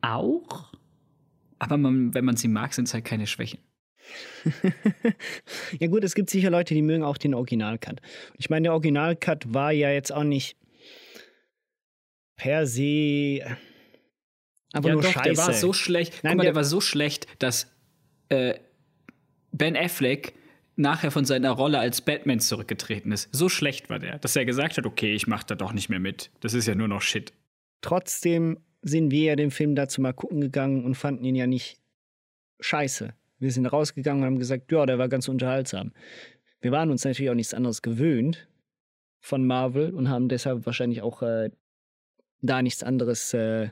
auch. Aber man, wenn man sie mag, sind es halt keine Schwächen. ja gut, es gibt sicher Leute, die mögen auch den Original-Cut. Ich meine, der Original-Cut war ja jetzt auch nicht per se aber ja, nur doch, scheiße. Der war so schlecht. Nein, Guck mal, der, der war so schlecht, dass äh, Ben Affleck nachher von seiner Rolle als Batman zurückgetreten ist. So schlecht war der, dass er gesagt hat, okay, ich mach da doch nicht mehr mit. Das ist ja nur noch Shit. Trotzdem sind wir ja den Film dazu mal gucken gegangen und fanden ihn ja nicht scheiße. Wir sind rausgegangen und haben gesagt, ja, der war ganz unterhaltsam. Wir waren uns natürlich auch nichts anderes gewöhnt von Marvel und haben deshalb wahrscheinlich auch äh, da nichts anderes äh,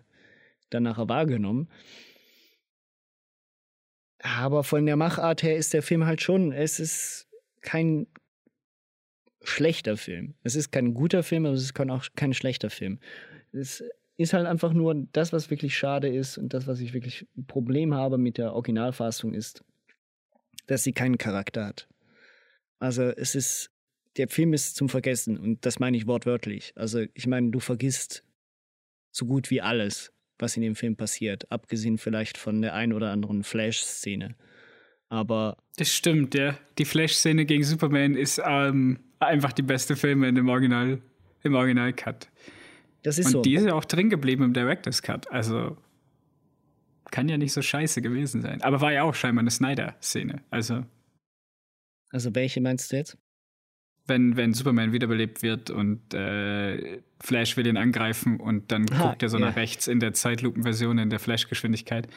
danach wahrgenommen. Aber von der Machart her ist der Film halt schon, es ist kein schlechter Film. Es ist kein guter Film, aber es ist auch kein schlechter Film. Es ist halt einfach nur das, was wirklich schade ist und das, was ich wirklich ein Problem habe mit der Originalfassung ist, dass sie keinen Charakter hat. Also es ist der Film ist zum Vergessen und das meine ich wortwörtlich. Also ich meine, du vergisst so gut wie alles, was in dem Film passiert, abgesehen vielleicht von der ein oder anderen Flash-Szene. Aber. Das stimmt, ja. Die Flash-Szene gegen Superman ist ähm, einfach die beste Filme in dem Original, im Original-Cut. Das ist Und so. die ist ja auch drin geblieben im Director's Cut. Also kann ja nicht so scheiße gewesen sein. Aber war ja auch scheinbar eine Snyder-Szene. Also. Also welche meinst du jetzt? Wenn, wenn Superman wiederbelebt wird und äh, Flash will ihn angreifen und dann Ah, guckt er so ja. nach rechts in der Zeitlupenversion, in der Flash-Geschwindigkeit.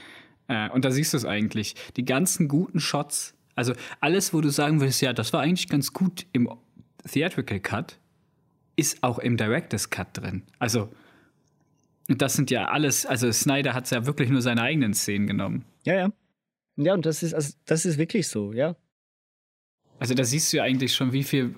Äh, und da siehst du es eigentlich. Die ganzen guten Shots, also alles, wo du sagen würdest, ja, das war eigentlich ganz gut im Theatrical Cut, ist auch im Director's Cut drin. Also, das sind ja alles, also Snyder hat ja wirklich nur seine eigenen Szenen genommen. Ja, ja. Ja, und das ist, also, das ist wirklich so, ja. Also da siehst du ja eigentlich schon, wie viel.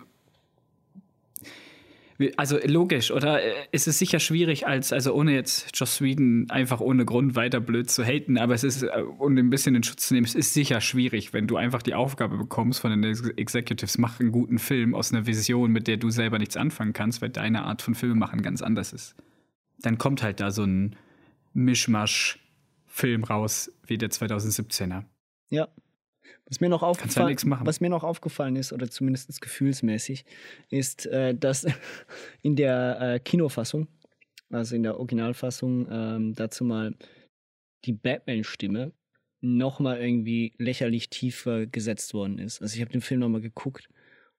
Also logisch, oder? Äh, Es ist sicher schwierig, als, also ohne jetzt Joss Whedon einfach ohne Grund weiter blöd zu haten, aber es ist, äh, um ein bisschen in Schutz zu nehmen, es ist sicher schwierig, wenn du einfach die Aufgabe bekommst von den Ex- Executives, mach einen guten Film aus einer Vision, mit der du selber nichts anfangen kannst, weil deine Art von Filme machen ganz anders ist. Dann kommt halt da so ein Mischmasch-Film raus, wie der 2017er. Ja. Was mir noch ja aufgefallen, machen. was mir noch aufgefallen ist, oder zumindest gefühlsmäßig, ist, äh, dass in der äh, Kinofassung, also in der Originalfassung, ähm, dazu mal die Batman-Stimme nochmal irgendwie lächerlich tiefer gesetzt worden ist. Also ich habe den Film nochmal geguckt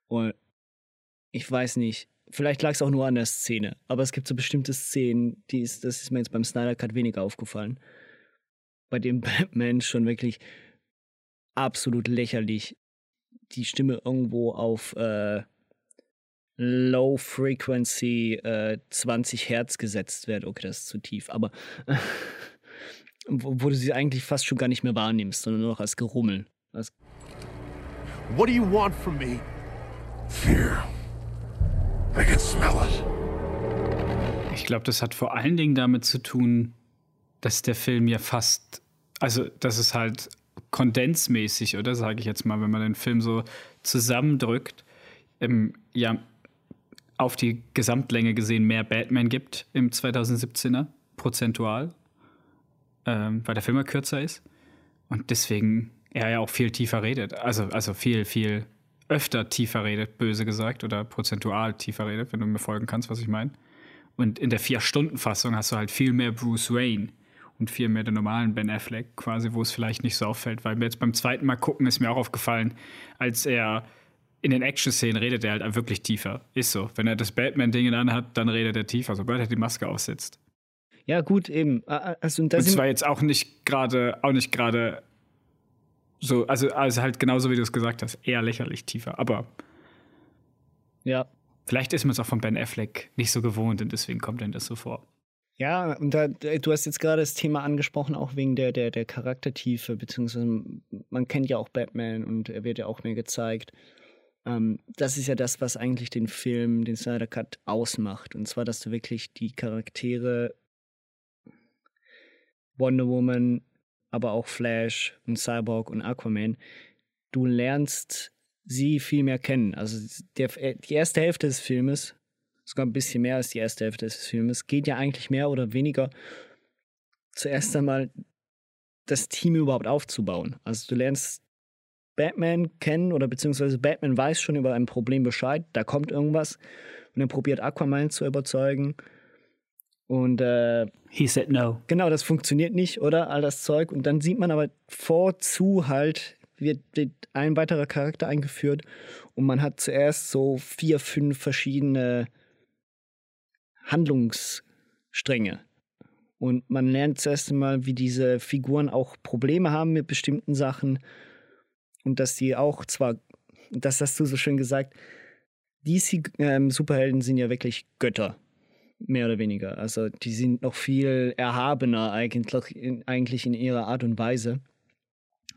und ich weiß nicht, vielleicht lag es auch nur an der Szene, aber es gibt so bestimmte Szenen, die ist, das ist mir jetzt beim Snyder Cut weniger aufgefallen, bei dem Batman schon wirklich absolut lächerlich die Stimme irgendwo auf äh, Low Frequency äh, 20 Hertz gesetzt wird. Okay, das ist zu tief, aber wo, wo du sie eigentlich fast schon gar nicht mehr wahrnimmst, sondern nur noch als Gerummel. Als What do you want from me? Fear. I can smell it. Ich glaube, das hat vor allen Dingen damit zu tun, dass der Film ja fast, also das ist halt kondensmäßig, oder sage ich jetzt mal, wenn man den Film so zusammendrückt, ähm, ja auf die Gesamtlänge gesehen mehr Batman gibt im 2017er, prozentual, ähm, weil der Film ja kürzer ist und deswegen er ja auch viel tiefer redet, also, also viel, viel öfter tiefer redet, böse gesagt, oder prozentual tiefer redet, wenn du mir folgen kannst, was ich meine. Und in der Vier-Stunden-Fassung hast du halt viel mehr Bruce Wayne und viel mehr den normalen Ben Affleck, quasi, wo es vielleicht nicht so auffällt. Weil mir jetzt beim zweiten Mal gucken ist mir auch aufgefallen, als er in den Action-Szenen redet er halt wirklich tiefer. Ist so. Wenn er das Batman-Ding anhat, dann redet er tiefer, sobald er die Maske aufsetzt. ja, gut, eben. Ah, Also, und Und zwar jetzt auch nicht gerade, auch nicht gerade so, also, also halt genauso wie du es gesagt hast, eher lächerlich tiefer. Aber ja. vielleicht ist man es auch von Ben Affleck nicht so gewohnt und deswegen kommt denn das so vor. Ja, und da, du hast jetzt gerade das Thema angesprochen, auch wegen der, der, der Charaktertiefe, beziehungsweise man kennt ja auch Batman und er wird ja auch mehr gezeigt. Ähm, das ist ja das, was eigentlich den Film, den Snyder Cut ausmacht. Und zwar, dass du wirklich die Charaktere Wonder Woman, aber auch Flash und Cyborg und Aquaman, du lernst sie viel mehr kennen. Also der, die erste Hälfte des Filmes sogar ein bisschen mehr als die erste Hälfte des Filmes, geht ja eigentlich mehr oder weniger zuerst einmal das Team überhaupt aufzubauen. Also du lernst Batman kennen oder beziehungsweise Batman weiß schon über ein Problem Bescheid, da kommt irgendwas und er probiert Aquaman zu überzeugen und äh, He said no. Genau, das funktioniert nicht, oder? All das Zeug. Und dann sieht man aber vorzu halt, wird, wird ein weiterer Charakter eingeführt und man hat zuerst so vier, fünf verschiedene Handlungsstränge. Und man lernt zuerst einmal, wie diese Figuren auch Probleme haben mit bestimmten Sachen und dass die auch zwar, das hast du so schön gesagt, DC-Superhelden sind ja wirklich Götter mehr oder weniger. Also die sind noch viel erhabener eigentlich in, eigentlich in ihrer Art und Weise,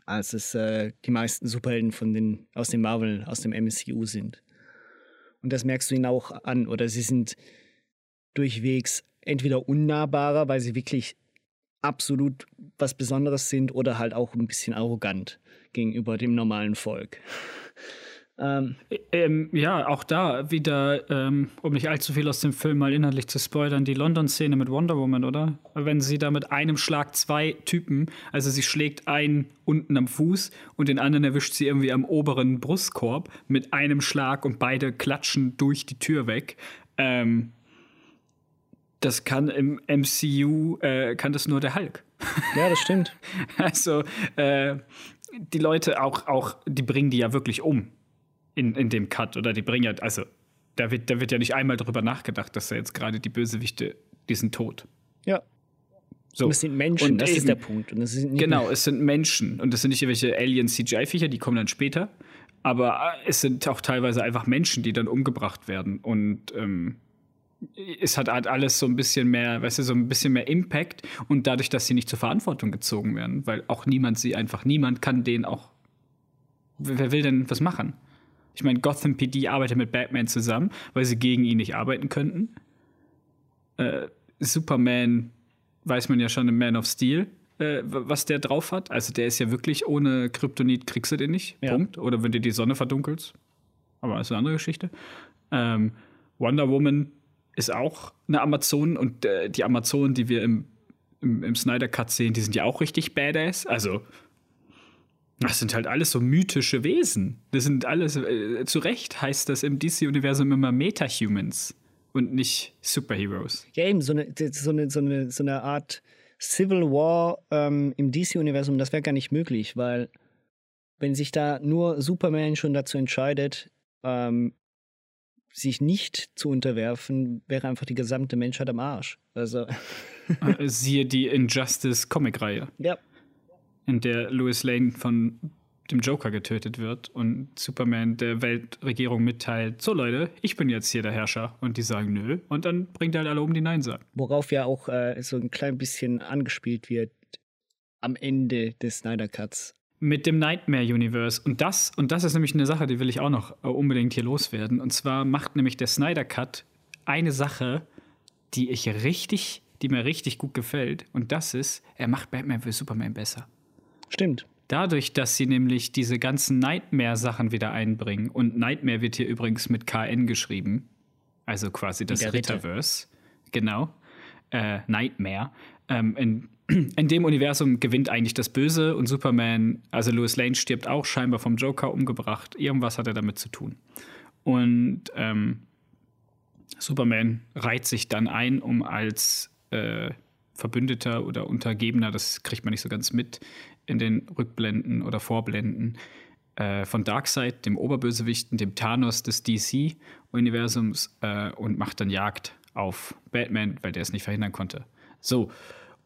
als es äh, die meisten Superhelden von den, aus dem Marvel, aus dem MCU sind. Und das merkst du ihnen auch an. Oder sie sind durchwegs entweder unnahbarer, weil sie wirklich absolut was Besonderes sind, oder halt auch ein bisschen arrogant gegenüber dem normalen Volk. Ähm, ähm, ja, auch da wieder, ähm, um nicht allzu viel aus dem Film mal inhaltlich zu spoilern, die London-Szene mit Wonder Woman, oder? Wenn sie da mit einem Schlag zwei Typen, also sie schlägt einen unten am Fuß und den anderen erwischt sie irgendwie am oberen Brustkorb mit einem Schlag und beide klatschen durch die Tür weg. Ähm, das kann im MCU, äh, kann das nur der Hulk. Ja, das stimmt. also, äh, die Leute auch, auch, die bringen die ja wirklich um in, in dem Cut oder die bringen ja, also da wird, da wird ja nicht einmal darüber nachgedacht, dass da jetzt gerade die Bösewichte, die sind tot. Ja. So. Und es sind Menschen, Und das eben- ist der Punkt. Und es sind Genau, es sind Menschen und das sind nicht irgendwelche Alien-CGI-Viecher, die kommen dann später, aber äh, es sind auch teilweise einfach Menschen, die dann umgebracht werden und ähm, es hat halt alles so ein bisschen mehr, weißt du, so ein bisschen mehr Impact und dadurch, dass sie nicht zur Verantwortung gezogen werden, weil auch niemand sie einfach, niemand kann denen auch, wer will denn was machen? Ich meine, Gotham PD arbeitet mit Batman zusammen, weil sie gegen ihn nicht arbeiten könnten. Äh, Superman weiß man ja schon im Man of Steel, äh, was der drauf hat. Also der ist ja wirklich ohne Kryptonit kriegst du den nicht. Ja. Punkt. Oder wenn dir die Sonne verdunkelst. Aber das ist eine andere Geschichte. Ähm, Wonder Woman ist auch eine Amazon und äh, die Amazonen, die wir im, im, im Snyder Cut sehen, die sind ja auch richtig badass. Also das sind halt alles so mythische Wesen. Das sind alles, äh, zu Recht heißt das im DC-Universum immer Meta-Humans und nicht Superheroes. Ja, eben, so eine, so eine, so eine, so eine Art Civil War ähm, im DC-Universum, das wäre gar nicht möglich, weil wenn sich da nur Superman schon dazu entscheidet, ähm, sich nicht zu unterwerfen, wäre einfach die gesamte Menschheit am Arsch. Also, Äh, Siehe die Injustice-Comic-Reihe, ja. in der Louis Lane von dem Joker getötet wird und Superman der Weltregierung mitteilt, so Leute, ich bin jetzt hier der Herrscher. Und die sagen nö. Und dann bringt er halt alle um, die Nein sagen. Worauf ja auch äh, so ein klein bisschen angespielt wird am Ende des Snyder Cuts. Mit dem Nightmare Universe. Und das, und das ist nämlich eine Sache, die will ich auch noch äh, unbedingt hier loswerden. Und zwar macht nämlich der Snyder Cut eine Sache, die ich richtig, die mir richtig gut gefällt. Und das ist, er macht Batman für Superman besser. Stimmt. Dadurch, dass sie nämlich diese ganzen Nightmare-Sachen wieder einbringen. Und Nightmare wird hier übrigens mit KN geschrieben. Also quasi das der Ritter. Ritterverse. Genau. Äh, Nightmare. Ähm, in, in dem Universum gewinnt eigentlich das Böse und Superman, also Louis Lane stirbt auch scheinbar vom Joker umgebracht. Irgendwas hat er damit zu tun. Und ähm, Superman reiht sich dann ein, um als äh, Verbündeter oder Untergebener, das kriegt man nicht so ganz mit, in den Rückblenden oder Vorblenden äh, von Darkseid, dem Oberbösewichten, dem Thanos des DC-Universums äh, und macht dann Jagd auf Batman, weil der es nicht verhindern konnte. So.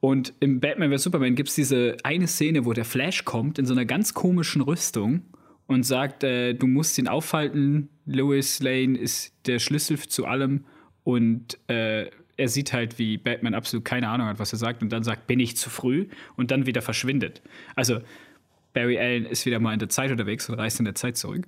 Und im Batman vs. Superman gibt es diese eine Szene, wo der Flash kommt in so einer ganz komischen Rüstung und sagt, äh, du musst ihn aufhalten, Lois Lane ist der Schlüssel zu allem und äh, er sieht halt, wie Batman absolut keine Ahnung hat, was er sagt und dann sagt, bin ich zu früh und dann wieder verschwindet. Also Barry Allen ist wieder mal in der Zeit unterwegs und reist in der Zeit zurück.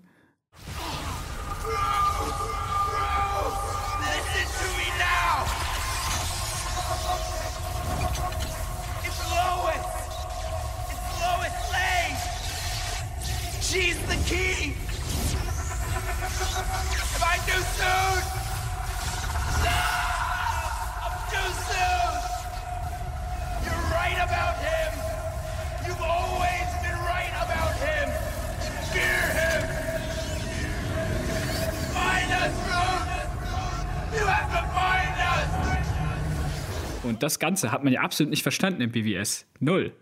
Und das Ganze hat man ja absolut nicht verstanden im BWS. Null.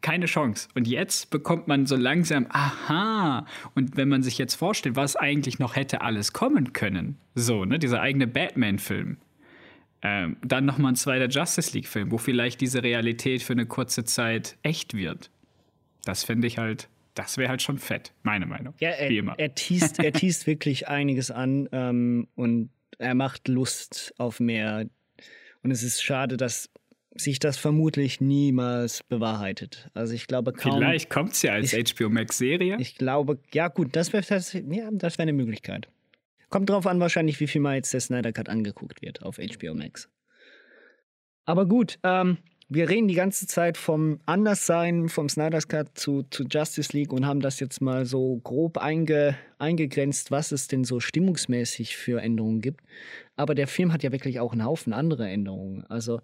Keine Chance. Und jetzt bekommt man so langsam, aha. Und wenn man sich jetzt vorstellt, was eigentlich noch hätte alles kommen können, so, ne, dieser eigene Batman-Film, ähm, dann nochmal ein zweiter Justice League-Film, wo vielleicht diese Realität für eine kurze Zeit echt wird. Das fände ich halt, das wäre halt schon fett, meine Meinung. Ja, er, Wie immer. er teast, er teast wirklich einiges an ähm, und er macht Lust auf mehr. Und es ist schade, dass sich das vermutlich niemals bewahrheitet. Also ich glaube kaum. Vielleicht kommt es ja als HBO Max-Serie. Ich glaube, ja gut, das wäre das, ja, das wäre eine Möglichkeit. Kommt drauf an, wahrscheinlich, wie viel mal jetzt der Snyder Cut angeguckt wird auf HBO Max. Aber gut, ähm, wir reden die ganze Zeit vom Anderssein, vom Snyder's Cut zu, zu Justice League und haben das jetzt mal so grob einge, eingegrenzt, was es denn so stimmungsmäßig für Änderungen gibt. Aber der Film hat ja wirklich auch einen Haufen andere Änderungen. Also,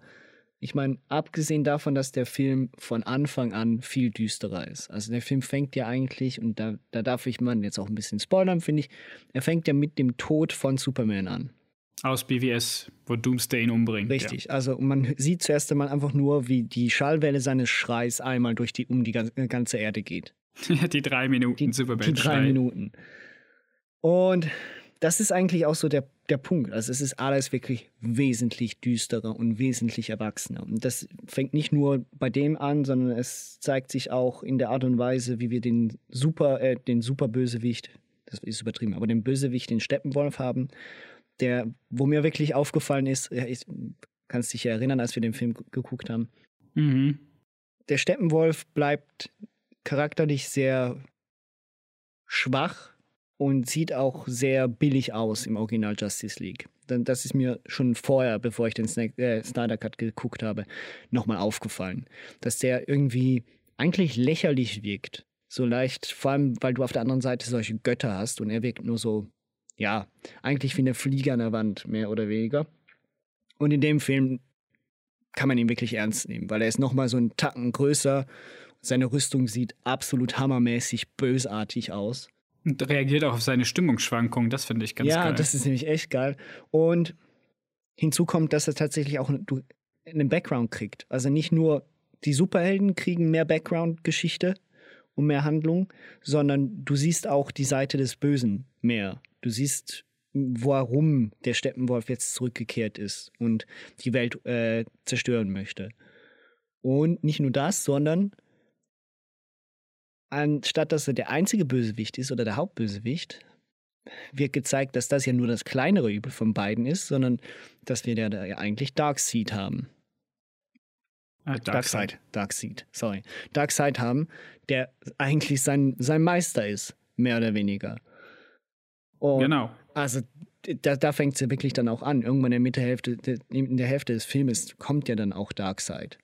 ich meine, abgesehen davon, dass der Film von Anfang an viel düsterer ist. Also der Film fängt ja eigentlich, und da, da darf ich man jetzt auch ein bisschen spoilern, finde ich, er fängt ja mit dem Tod von Superman an. Aus BWS, wo Doomsday ihn umbringt. Richtig, ja. also man sieht zuerst einmal einfach nur, wie die Schallwelle seines Schreis einmal durch die, um die ganze Erde geht. die drei Minuten die, Superman. Die drei Minuten. Und das ist eigentlich auch so der, der Punkt. Also es ist alles wirklich wesentlich düsterer und wesentlich erwachsener. Und das fängt nicht nur bei dem an, sondern es zeigt sich auch in der Art und Weise, wie wir den super, äh, den Superbösewicht, das ist übertrieben, aber den Bösewicht, den Steppenwolf haben der, wo mir wirklich aufgefallen ist, ich kannst dich ja erinnern, als wir den Film geguckt haben. Mhm. Der Steppenwolf bleibt charakterlich sehr schwach und sieht auch sehr billig aus im Original Justice League. Das ist mir schon vorher, bevor ich den äh, Snyder Cut geguckt habe, nochmal aufgefallen. Dass der irgendwie eigentlich lächerlich wirkt. So leicht, vor allem, weil du auf der anderen Seite solche Götter hast und er wirkt nur so ja, eigentlich wie eine Fliege an der Wand, mehr oder weniger. Und in dem Film kann man ihn wirklich ernst nehmen, weil er ist nochmal so einen Tacken größer. Seine Rüstung sieht absolut hammermäßig bösartig aus. Und reagiert auch auf seine Stimmungsschwankungen, das finde ich ganz ja, geil. Ja, das ist nämlich echt geil. Und hinzu kommt, dass er tatsächlich auch einen Background kriegt. Also nicht nur die Superhelden kriegen mehr Background-Geschichte und mehr Handlung, sondern du siehst auch die Seite des Bösen mehr. Du siehst, warum der Steppenwolf jetzt zurückgekehrt ist und die Welt äh, zerstören möchte. Und nicht nur das, sondern anstatt dass er der einzige Bösewicht ist oder der Hauptbösewicht, wird gezeigt, dass das ja nur das kleinere Übel von beiden ist, sondern dass wir da ja eigentlich Darkseid haben. Ah, Darkseid. Darkseid, sorry. Darkseid haben, der eigentlich sein, sein Meister ist, mehr oder weniger. Und genau. Also da, da fängt es ja wirklich dann auch an. Irgendwann in der Hälfte, in der Hälfte des Filmes kommt ja dann auch Darkseid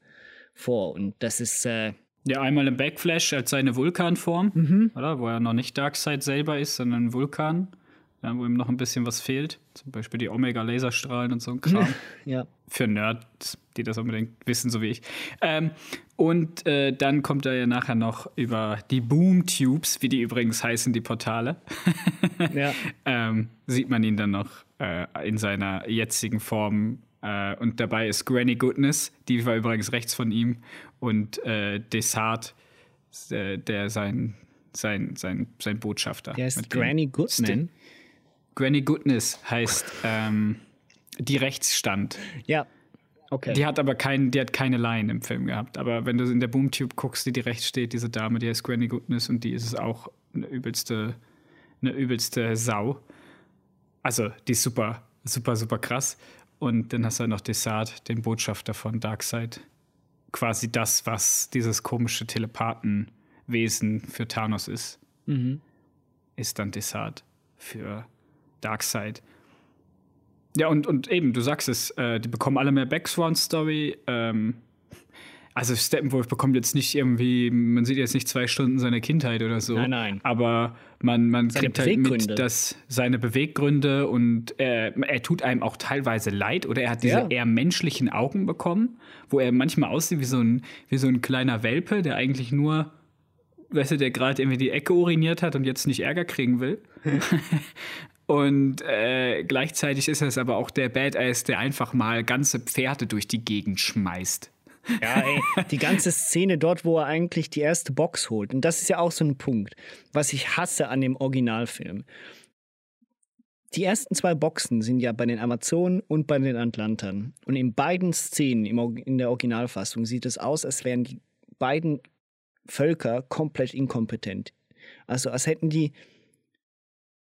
vor. Und das ist. Äh ja, einmal im Backflash als seine Vulkanform, mhm. oder? Wo er noch nicht Darkseid selber ist, sondern ein Vulkan. Ja, wo ihm noch ein bisschen was fehlt. Zum Beispiel die Omega-Laserstrahlen und so ein Kram. ja. Für Nerds, die das unbedingt wissen, so wie ich. Ähm, und äh, dann kommt er ja nachher noch über die Boom-Tubes, wie die übrigens heißen, die Portale. ja. ähm, sieht man ihn dann noch äh, in seiner jetzigen Form. Äh, und dabei ist Granny Goodness, die war übrigens rechts von ihm. Und äh, Desart, äh, der sein, sein, sein, sein Botschafter. Der ist Granny Goodman. Granny Goodness heißt ähm, die Rechtsstand. Ja. Okay. Die hat aber kein, die hat keine Line im Film gehabt. Aber wenn du in der Boomtube guckst, die die rechts steht, diese Dame, die heißt Granny Goodness und die ist es auch eine übelste, eine übelste Sau. Also, die ist super, super, super krass. Und dann hast du halt noch Desart, den Botschafter von Darkseid. Quasi das, was dieses komische Telepathenwesen für Thanos ist, mhm. ist dann Desart für Darkseid. Ja, und, und eben, du sagst es, äh, die bekommen alle mehr Backswan-Story. Ähm, also Steppenwolf bekommt jetzt nicht irgendwie, man sieht jetzt nicht zwei Stunden seiner Kindheit oder so. Nein, nein. Aber man, man kriegt halt mit, dass seine Beweggründe und er, er tut einem auch teilweise leid oder er hat diese Ja. eher menschlichen Augen bekommen, wo er manchmal aussieht wie so ein, wie so ein kleiner Welpe, der eigentlich nur, weißt du, der gerade irgendwie die Ecke uriniert hat und jetzt nicht Ärger kriegen will. Und äh, gleichzeitig ist es aber auch der Badass, der einfach mal ganze Pferde durch die Gegend schmeißt. Ja, ey, die ganze Szene dort, wo er eigentlich die erste Box holt. Und das ist ja auch so ein Punkt, was ich hasse an dem Originalfilm. Die ersten zwei Boxen sind ja bei den Amazonen und bei den Atlantern. Und in beiden Szenen in der Originalfassung sieht es aus, als wären die beiden Völker komplett inkompetent. Also als hätten die,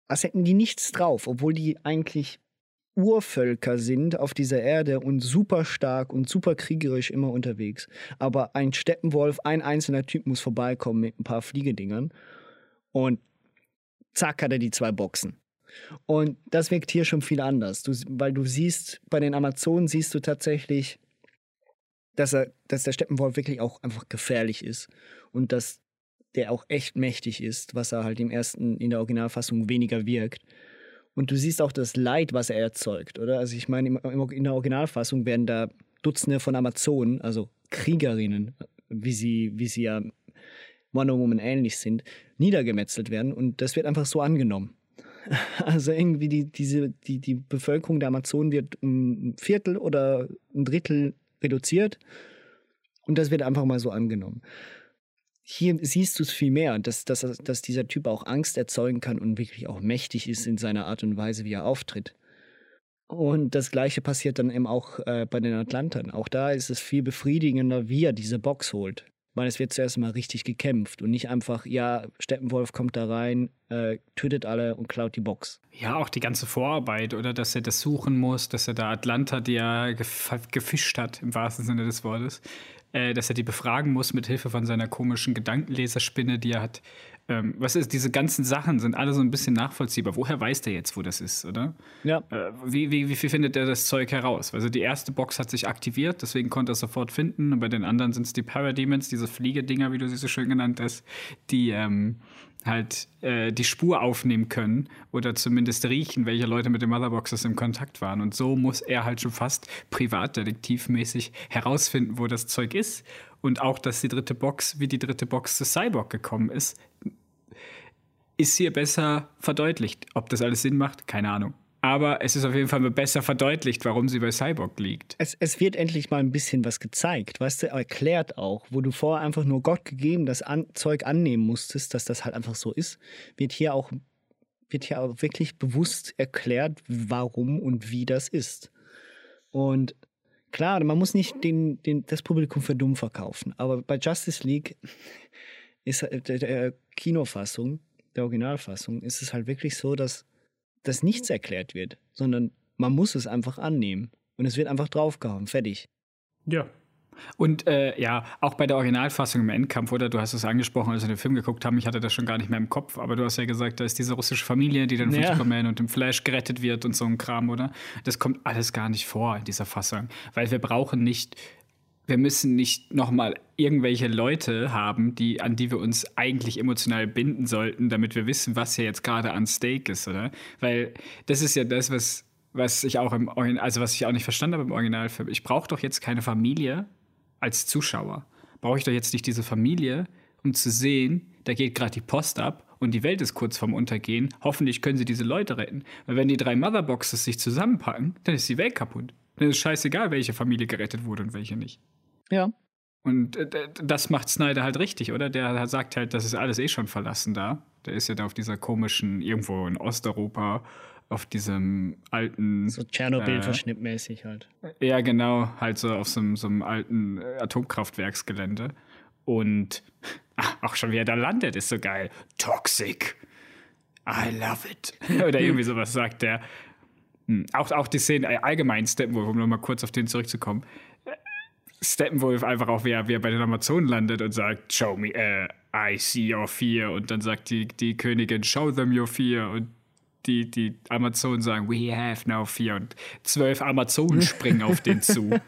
als hätten die nichts drauf, obwohl die eigentlich Urvölker sind auf dieser Erde und super stark und super kriegerisch immer unterwegs. Aber ein Steppenwolf, ein einzelner Typ muss vorbeikommen mit ein paar Fliegedingern und zack hat er die zwei Boxen. Und das wirkt hier schon viel anders, du, weil du siehst, bei den Amazonen siehst du tatsächlich dass er, dass der Steppenwolf wirklich auch einfach gefährlich ist und dass der auch echt mächtig ist, was er halt im ersten, in der Originalfassung weniger wirkt. Und du siehst auch das Leid, was er erzeugt, oder? Also ich meine, in der Originalfassung werden da Dutzende von Amazonen, also Kriegerinnen, wie sie, wie sie ja Wonder Woman ähnlich sind, niedergemetzelt werden und das wird einfach so angenommen. Also irgendwie die, diese, die, die Bevölkerung der Amazonen wird um ein Viertel oder ein Drittel reduziert und das wird einfach mal so angenommen. Hier siehst du es viel mehr, dass, dass, dass dieser Typ auch Angst erzeugen kann und wirklich auch mächtig ist in seiner Art und Weise, wie er auftritt. Und das gleiche passiert dann eben auch äh, bei den Atlantern. Auch da ist es viel befriedigender, wie er diese Box holt. Weil es wird zuerst mal richtig gekämpft und nicht einfach, ja, Steppenwolf kommt da rein, äh, tötet alle und klaut die Box. Ja, auch die ganze Vorarbeit, oder dass er das suchen muss, dass er da Atlanta, die er gefischt hat, im wahrsten Sinne des Wortes, äh, dass er die befragen muss mit Hilfe von seiner komischen Gedankenleserspinne, die er hat. Ähm, was ist, diese ganzen Sachen sind alle so ein bisschen nachvollziehbar. Woher weiß der jetzt, wo das ist, oder? Ja. Äh, wie, wie, wie findet er das Zeug heraus? Also die erste Box hat sich aktiviert, deswegen konnte er es sofort finden. Und bei den anderen sind es die Parademons, diese Fliegedinger, wie du sie so schön genannt hast, die ähm, halt äh, die Spur aufnehmen können oder zumindest riechen, welche Leute mit den Motherboxes im Kontakt waren. Und so muss er halt schon fast privatdetektivmäßig herausfinden, wo das Zeug ist. Und auch, dass die dritte Box, wie die dritte Box zu Cyborg gekommen ist, ist hier besser verdeutlicht. Ob das alles Sinn macht, keine Ahnung. Aber es ist auf jeden Fall besser verdeutlicht, warum sie bei Cyborg liegt. Es, es wird endlich mal ein bisschen was gezeigt, weißt du, erklärt auch, wo du vorher einfach nur Gott gegeben das an, Zeug annehmen musstest, dass das halt einfach so ist, wird hier auch, wird hier auch wirklich bewusst erklärt, warum und wie das ist. Und klar, man muss nicht den, den, das Publikum für dumm verkaufen, aber bei Justice League ist der, der Kinofassung der Originalfassung ist es halt wirklich so, dass das nichts erklärt wird, sondern man muss es einfach annehmen. Und es wird einfach draufgehauen, fertig. Ja. Und äh, ja, auch bei der Originalfassung im Endkampf, oder? Du hast es angesprochen, als wir den Film geguckt haben, ich hatte das schon gar nicht mehr im Kopf, aber du hast ja gesagt, da ist diese russische Familie, die dann von ja. Superman und dem Flash gerettet wird und so ein Kram, oder? Das kommt alles gar nicht vor in dieser Fassung, weil wir brauchen nicht wir müssen nicht nochmal irgendwelche Leute haben, die, an die wir uns eigentlich emotional binden sollten, damit wir wissen, was hier jetzt gerade an Stake ist, oder? Weil das ist ja das, was, was ich auch im also was ich auch nicht verstanden habe im Originalfilm. Ich brauche doch jetzt keine Familie als Zuschauer. Brauche ich doch jetzt nicht diese Familie, um zu sehen, da geht gerade die Post ab und die Welt ist kurz vorm Untergehen. Hoffentlich können sie diese Leute retten. Weil wenn die drei Motherboxes sich zusammenpacken, dann ist die Welt kaputt. Dann ist scheißegal, welche Familie gerettet wurde und welche nicht. Ja. Und äh, das macht Snyder halt richtig, oder? Der sagt halt, das ist alles eh schon verlassen da. Der ist ja da auf dieser komischen, irgendwo in Osteuropa, auf diesem alten. So Tschernobyl-verschnittmäßig äh, halt. Ja, genau. Halt so auf so, so einem alten äh, Atomkraftwerksgelände. Und ach, auch schon wie er da landet, ist so geil. Toxic. I love it. Oder irgendwie sowas sagt der. Hm. Auch, auch die Szene, allgemein Steppenwolf, um nochmal kurz auf den zurückzukommen. Steppenwolf einfach auch, wie er, wie er bei den Amazonen landet und sagt, show me, uh, I see your fear. Und dann sagt die, die Königin, show them your fear. Und die, die Amazonen sagen, we have no fear. Und zwölf Amazonen springen auf den zu.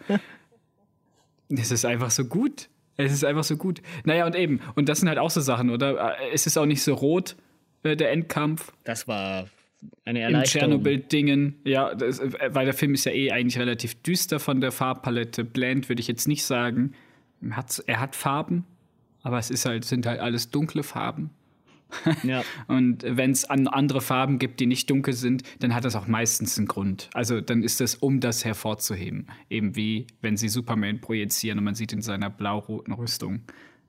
Es ist einfach so gut. Es ist einfach so gut. Naja, und eben, und das sind halt auch so Sachen, oder? Äh, es ist auch nicht so rot, äh, der Endkampf. Das war eine Erleichterung. Im Tschernobyl-Dingen, ja, das, weil der Film ist ja eh eigentlich relativ düster von der Farbpalette. Bland würde ich jetzt nicht sagen. Er hat, er hat Farben, aber es ist halt, sind halt alles dunkle Farben. Ja. Und wenn es an andere Farben gibt, die nicht dunkel sind, dann hat das auch meistens einen Grund. Also dann ist das, um das hervorzuheben. Eben wie wenn sie Superman projizieren und man sieht in seiner blau-roten Rüstung,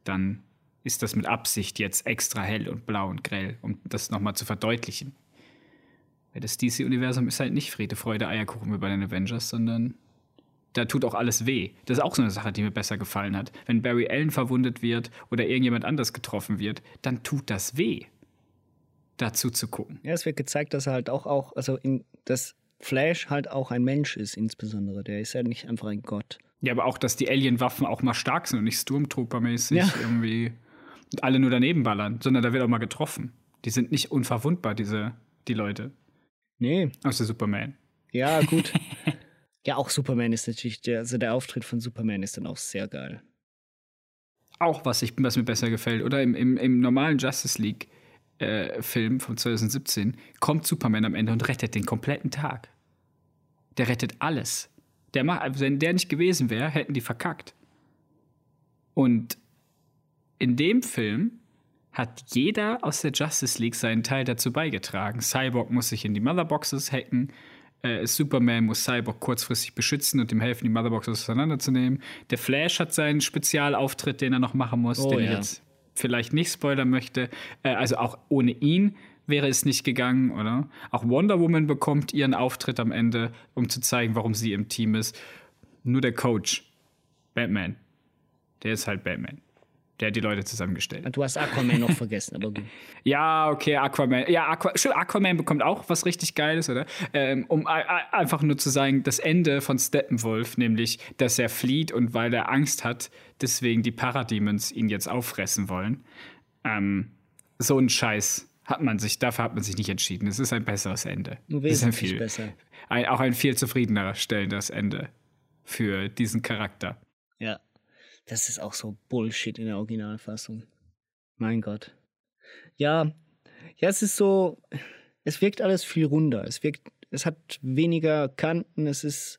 dann ist das mit Absicht jetzt extra hell und blau und grell, um das nochmal zu verdeutlichen. Das DC-Universum ist halt nicht Friede, Freude, Eierkuchen wie bei den Avengers, sondern da tut auch alles weh. Das ist auch so eine Sache, die mir besser gefallen hat. Wenn Barry Allen verwundet wird oder irgendjemand anders getroffen wird, dann tut das weh, dazu zu gucken. Ja, es wird gezeigt, dass er halt auch, auch also in, dass Flash halt auch ein Mensch ist, insbesondere. Der ist ja nicht einfach ein Gott. Ja, aber auch, dass die Alien-Waffen auch mal stark sind und nicht Stormtrooper-mäßig ja. irgendwie alle nur daneben ballern, sondern da wird auch mal getroffen. Die sind nicht unverwundbar, diese, die Leute. Nee. Außer Superman. Ja, gut. Ja, auch Superman ist natürlich, der, also der Auftritt von Superman ist dann auch sehr geil. Auch was, ich, was mir besser gefällt. Oder im, im, im normalen Justice League äh, Film von 2017 kommt Superman am Ende und rettet den kompletten Tag. Der rettet alles. Der macht, wenn der nicht gewesen wäre, hätten die verkackt. Und in dem Film hat jeder aus der Justice League seinen Teil dazu beigetragen. Cyborg muss sich in die Motherboxes hacken. Äh, Superman muss Cyborg kurzfristig beschützen und ihm helfen, die Motherboxes auseinanderzunehmen. Der Flash hat seinen Spezialauftritt, den er noch machen muss, Oh, den ich ja. jetzt vielleicht nicht spoilern möchte. Äh, also auch ohne ihn wäre es nicht gegangen, oder? Auch Wonder Woman bekommt ihren Auftritt am Ende, um zu zeigen, warum sie im Team ist. Nur der Coach, Batman, der ist halt Batman. Der hat die Leute zusammengestellt. Du hast Aquaman noch vergessen, aber gut. Ja, okay, Aquaman. Ja, Aqua, stimmt, Aquaman bekommt auch was richtig Geiles, oder? Ähm, um einfach nur zu sagen, das Ende von Steppenwolf, nämlich, dass er flieht und weil er Angst hat, deswegen die Parademons ihn jetzt auffressen wollen. Ähm, so ein Scheiß hat man sich, dafür hat man sich nicht entschieden. Es ist ein besseres Ende. Nur Es ist ein wesentlich viel, besser. Ein, auch ein viel zufriedener stellendes Ende für diesen Charakter. Ja. Das ist auch so Bullshit in der Originalfassung. Mein Gott. Ja, ja, es ist so, es wirkt alles viel runder. Es wirkt, es hat weniger Kanten, es ist.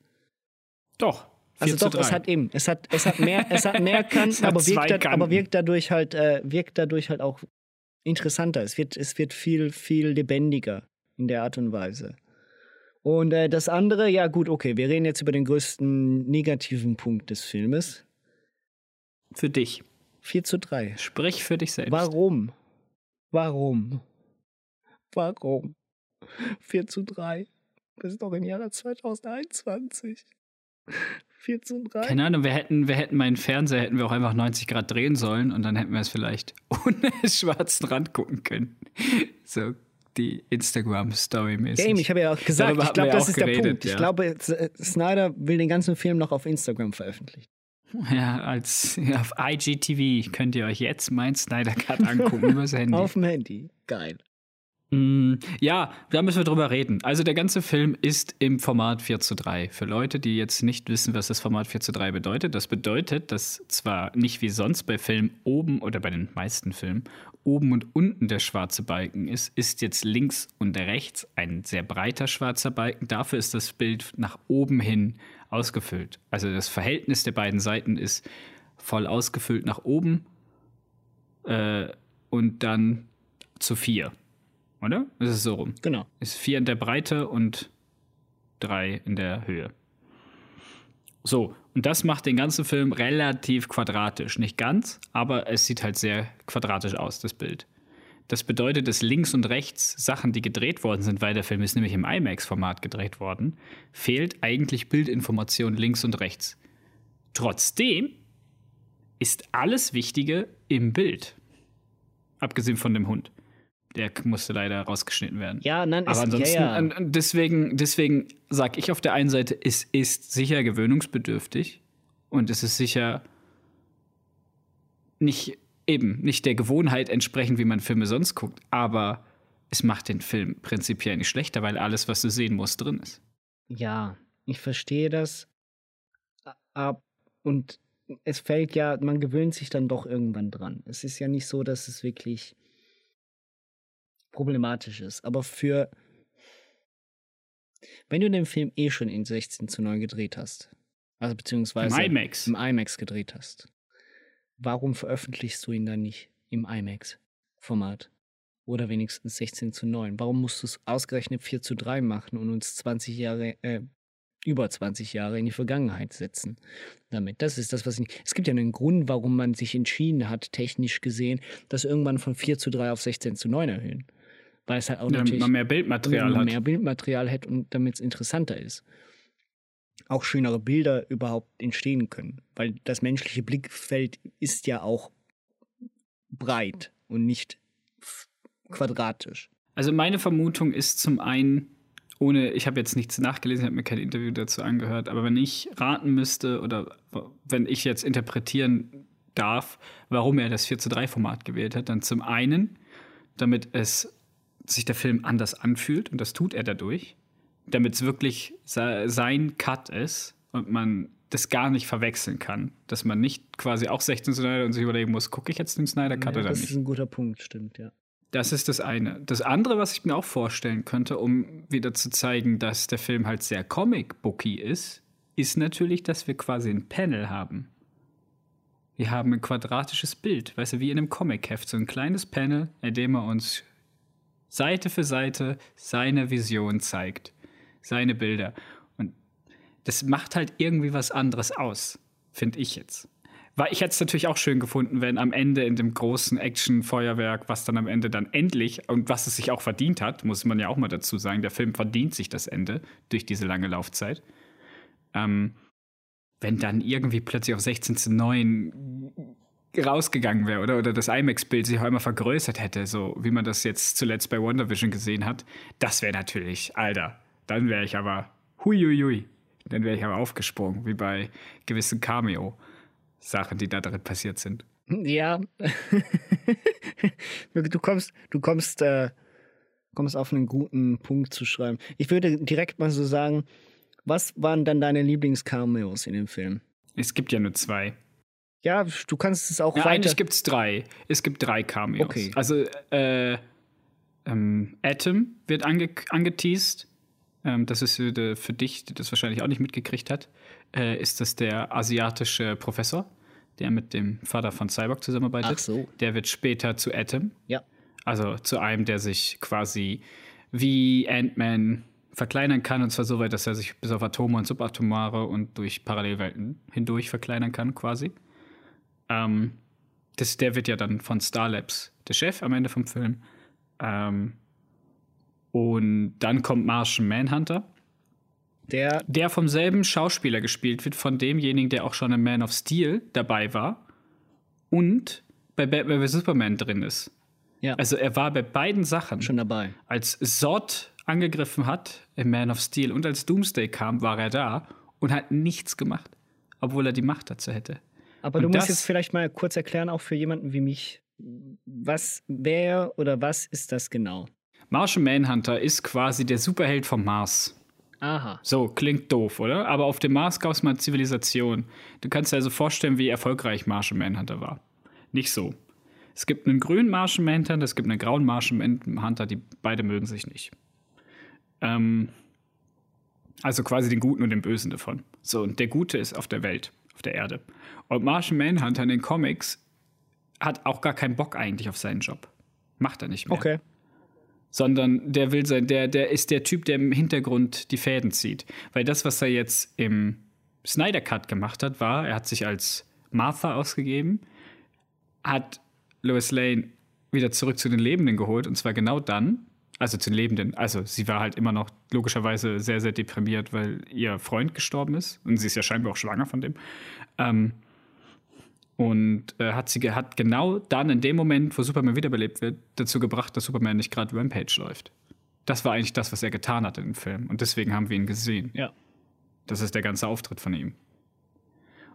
Doch. Also 4 zu doch, es 3. hat eben, es hat, es hat mehr, es hat mehr Kanten, hat aber, wirkt, da- aber Kanten. wirkt dadurch halt, äh, wirkt dadurch halt auch interessanter. Es wird, es wird viel, viel lebendiger in der Art und Weise. Und äh, das andere, ja gut, okay, wir reden jetzt über den größten negativen Punkt des Filmes. Für dich. 4 zu 3. Sprich für dich selbst. Warum? Warum? Warum? 4 zu 3. Wir sind doch im Jahre 2021. 4 zu 3. Keine Ahnung, wir hätten, wir hätten meinen Fernseher hätten wir auch einfach 90 Grad drehen sollen und dann hätten wir es vielleicht ohne schwarzen Rand gucken können. So die Instagram-Story mäßig. Game, ich habe ja auch gesagt, Darüber ich glaube, das ist der geredet, Punkt. Ich ja. glaube, S- Snyder will den ganzen Film noch auf Instagram veröffentlichen. Ja, als ja, auf IGTV könnt ihr euch jetzt mein Snyder Cut angucken übers Handy. Auf dem Handy. Geil. Mm, Ja, da müssen wir drüber reden. Also der ganze Film ist im Format 4 zu 3. Für Leute, die jetzt nicht wissen, was das Format 4 zu 3 bedeutet, das bedeutet, dass zwar nicht wie sonst bei Filmen oben oder bei den meisten Filmen oben und unten der schwarze Balken ist, ist jetzt links und rechts ein sehr breiter schwarzer Balken. Dafür ist das Bild nach oben hin ausgefüllt. Also das Verhältnis der beiden Seiten ist voll ausgefüllt nach oben äh, und dann zu vier. Oder? Das ist so rum. Genau. Ist vier in der Breite und drei in der Höhe. So, und das macht den ganzen Film relativ quadratisch. Nicht ganz, aber es sieht halt sehr quadratisch aus, das Bild. Das bedeutet, dass links und rechts Sachen, die gedreht worden sind, weil der Film ist nämlich im IMAX-Format gedreht worden, fehlt eigentlich Bildinformation links und rechts. Trotzdem ist alles Wichtige im Bild. Abgesehen von dem Hund. Der musste leider rausgeschnitten werden. Ja, nein, Aber es- ansonsten, ja, ja. deswegen, deswegen sage ich auf der einen Seite, es ist sicher gewöhnungsbedürftig und es ist sicher nicht eben nicht der Gewohnheit entsprechend, wie man Filme sonst guckt, aber es macht den Film prinzipiell nicht schlechter, weil alles, was du sehen musst, drin ist. Ja, ich verstehe das. Ab- Und es fällt ja, man gewöhnt sich dann doch irgendwann dran. Es ist ja nicht so, dass es wirklich problematisch ist. Aber für. Wenn du den Film eh schon in 16 zu 9 gedreht hast, also beziehungsweise Im IMAX. im IMAX gedreht hast, warum veröffentlichst du ihn dann nicht im IMAX-Format? Oder wenigstens 16 zu 9? Warum musst du es ausgerechnet 4 zu 3 machen und uns 20 Jahre, äh, über 20 Jahre in die Vergangenheit setzen damit? Das ist das, was ich. Es gibt ja einen Grund, warum man sich entschieden hat, technisch gesehen, das irgendwann von 4 zu 3 auf 16 zu 9 erhöhen. Weil es halt auch Damit natürlich man mehr Bildmaterial man hat. mehr Bildmaterial hat und damit es interessanter ist. Auch schönere Bilder überhaupt entstehen können. Weil das menschliche Blickfeld ist ja auch breit und nicht quadratisch. Also meine Vermutung ist zum einen, ohne, ich habe jetzt nichts nachgelesen, habe mir kein Interview dazu angehört, aber wenn ich raten müsste oder wenn ich jetzt interpretieren darf, warum er das 4 zu 3 Format gewählt hat, dann zum einen, damit es sich der Film anders anfühlt und das tut er dadurch. Damit es wirklich sein Cut ist und man das gar nicht verwechseln kann. Dass man nicht quasi auch 16 Snyder und sich überlegen muss, gucke ich jetzt den Snyder Cut ja, oder das nicht. ist ein guter Punkt, stimmt, ja. Das ist das eine. Das andere, was ich mir auch vorstellen könnte, um wieder zu zeigen, dass der Film halt sehr comic-booky ist, ist natürlich, dass wir quasi ein Panel haben. Wir haben ein quadratisches Bild, weißt du, wie in einem Comic-Heft, so ein kleines Panel, in dem er uns Seite für Seite seine Vision zeigt, seine Bilder. Und das macht halt irgendwie was anderes aus, finde ich jetzt. Weil ich hätte es natürlich auch schön gefunden, wenn am Ende in dem großen Action-Feuerwerk, was dann am Ende dann endlich und was es sich auch verdient hat, muss man ja auch mal dazu sagen, der Film verdient sich das Ende durch diese lange Laufzeit. Ähm, wenn dann irgendwie plötzlich auf 16 zu 9 rausgegangen wäre oder, oder das IMAX-Bild sich auch immer vergrößert hätte, so wie man das jetzt zuletzt bei WandaVision gesehen hat, das wäre natürlich, Alter, dann wäre ich aber huiuiui. Dann wäre ich aber aufgesprungen, wie bei gewissen Cameo-Sachen, die da drin passiert sind. Ja. du kommst, du kommst, äh, kommst auf einen guten Punkt zu schreiben. Ich würde direkt mal so sagen, was waren dann deine Lieblings-Cameos in dem Film? Es gibt ja nur zwei. Ja, du kannst es auch ja, weiter. Eigentlich gibt es drei. Es gibt drei Cameos. Okay. Also äh, ähm, Atom wird ange angeteased. Ähm, das ist für, für dich, die das wahrscheinlich auch nicht mitgekriegt hat, äh, ist das der asiatische Professor, der mit dem Vater von Cyborg zusammenarbeitet. Ach so. Der wird später zu Atom. Ja. Also zu einem, der sich quasi wie Ant-Man verkleinern kann, und zwar so weit, dass er sich bis auf Atome und Subatomare und durch Parallelwelten hindurch verkleinern kann, quasi. Ähm, das, der wird ja dann von Star Labs der Chef am Ende vom Film. Ähm, und dann kommt Martian Manhunter, der, der vom selben Schauspieler gespielt wird, von demjenigen, der auch schon in Man of Steel dabei war und bei Batman vs. Superman drin ist. Ja. Also er war bei beiden Sachen schon dabei. Als Zod angegriffen hat im Man of Steel und als Doomsday kam, war er da und hat nichts gemacht, obwohl er die Macht dazu hätte. Aber und du musst jetzt vielleicht mal kurz erklären, auch für jemanden wie mich, was, wer oder was ist das genau? Martian Manhunter ist quasi der Superheld vom Mars. Aha. So, klingt doof, oder? Aber auf dem Mars gab es mal Zivilisation. Du kannst dir also vorstellen, wie erfolgreich Martian Manhunter war. Nicht so. Es gibt einen grünen Martian Manhunter, es gibt einen grauen Martian Manhunter, die beide mögen sich nicht. Ähm, also quasi den Guten und den Bösen davon. So, und der Gute ist auf der Welt, auf der Erde. Und Martian Manhunter in den Comics hat auch gar keinen Bock eigentlich auf seinen Job. Macht er nicht mehr Okay. Sondern der will sein, der, der ist der Typ, der im Hintergrund die Fäden zieht. Weil das, was er jetzt im Snyder Cut gemacht hat, war, er hat sich als Martha ausgegeben, hat Lois Lane wieder zurück zu den Lebenden geholt und zwar genau dann, also zu den Lebenden, also sie war halt immer noch logischerweise sehr, sehr deprimiert, weil ihr Freund gestorben ist und sie ist ja scheinbar auch schwanger von dem. Ähm, und äh, hat sie hat genau dann in dem Moment, wo Superman wiederbelebt wird, dazu gebracht, dass Superman nicht gerade Rampage läuft. Das war eigentlich das, was er getan hat in dem Film. Und deswegen haben wir ihn gesehen. Ja. Das ist der ganze Auftritt von ihm.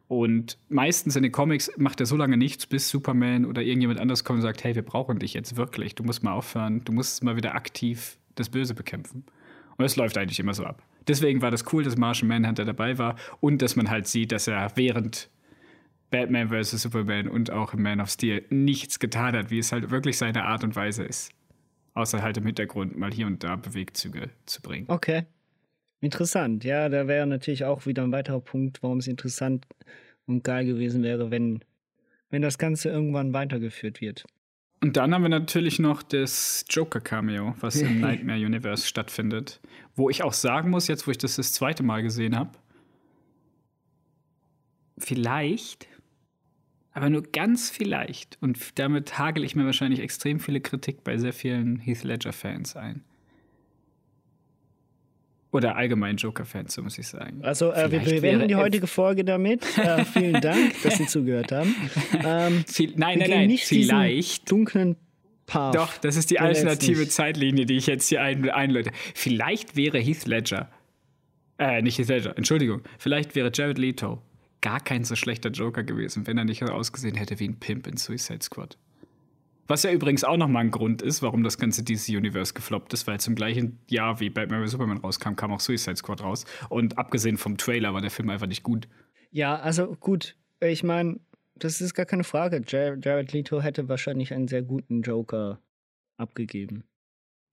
Und meistens in den Comics macht er so lange nichts, bis Superman oder irgendjemand anders kommt und sagt, hey, wir brauchen dich jetzt wirklich. Du musst mal aufhören. Du musst mal wieder aktiv das Böse bekämpfen. Und es läuft eigentlich immer so ab. Deswegen war das cool, dass Martian Manhunter dabei war und dass man halt sieht, dass er während Batman vs. Superman und auch im Man of Steel nichts getan hat, wie es halt wirklich seine Art und Weise ist. Außer halt im Hintergrund mal hier und da Bewegzüge zu bringen. Okay. Interessant. Ja, da wäre natürlich auch wieder ein weiterer Punkt, warum es interessant und geil gewesen wäre, wenn, wenn das Ganze irgendwann weitergeführt wird. Und dann haben wir natürlich noch das Joker-Cameo, was im Nightmare Universe stattfindet. Wo ich auch sagen muss, jetzt wo ich das das zweite Mal gesehen habe, vielleicht, aber nur ganz vielleicht, und damit hagel ich mir wahrscheinlich extrem viele Kritik bei sehr vielen Heath Ledger-Fans ein. Oder allgemein Joker-Fans, so muss ich sagen. Also, äh, wir beenden die heutige Folge damit. Äh, vielen Dank, dass Sie zugehört haben. Ähm, Viel, nein, nein, nein, nicht vielleicht. dunklen Path. Doch, das ist die Den alternative. Zeitlinie, die ich jetzt hier ein, einläute. Vielleicht wäre Heath Ledger, äh, nicht Heath Ledger, Entschuldigung, vielleicht wäre Jared Leto gar kein so schlechter Joker gewesen, wenn er nicht ausgesehen hätte wie ein Pimp in Suicide Squad. Was ja übrigens auch nochmal ein Grund ist, warum das ganze DC-Universe gefloppt ist, weil zum gleichen Jahr wie Batman vs. Superman rauskam, kam auch Suicide Squad raus. Und abgesehen vom Trailer war der Film einfach nicht gut. Ja, also gut. Ich meine, das ist gar keine Frage. Jar Jared Leto hätte wahrscheinlich einen sehr guten Joker abgegeben.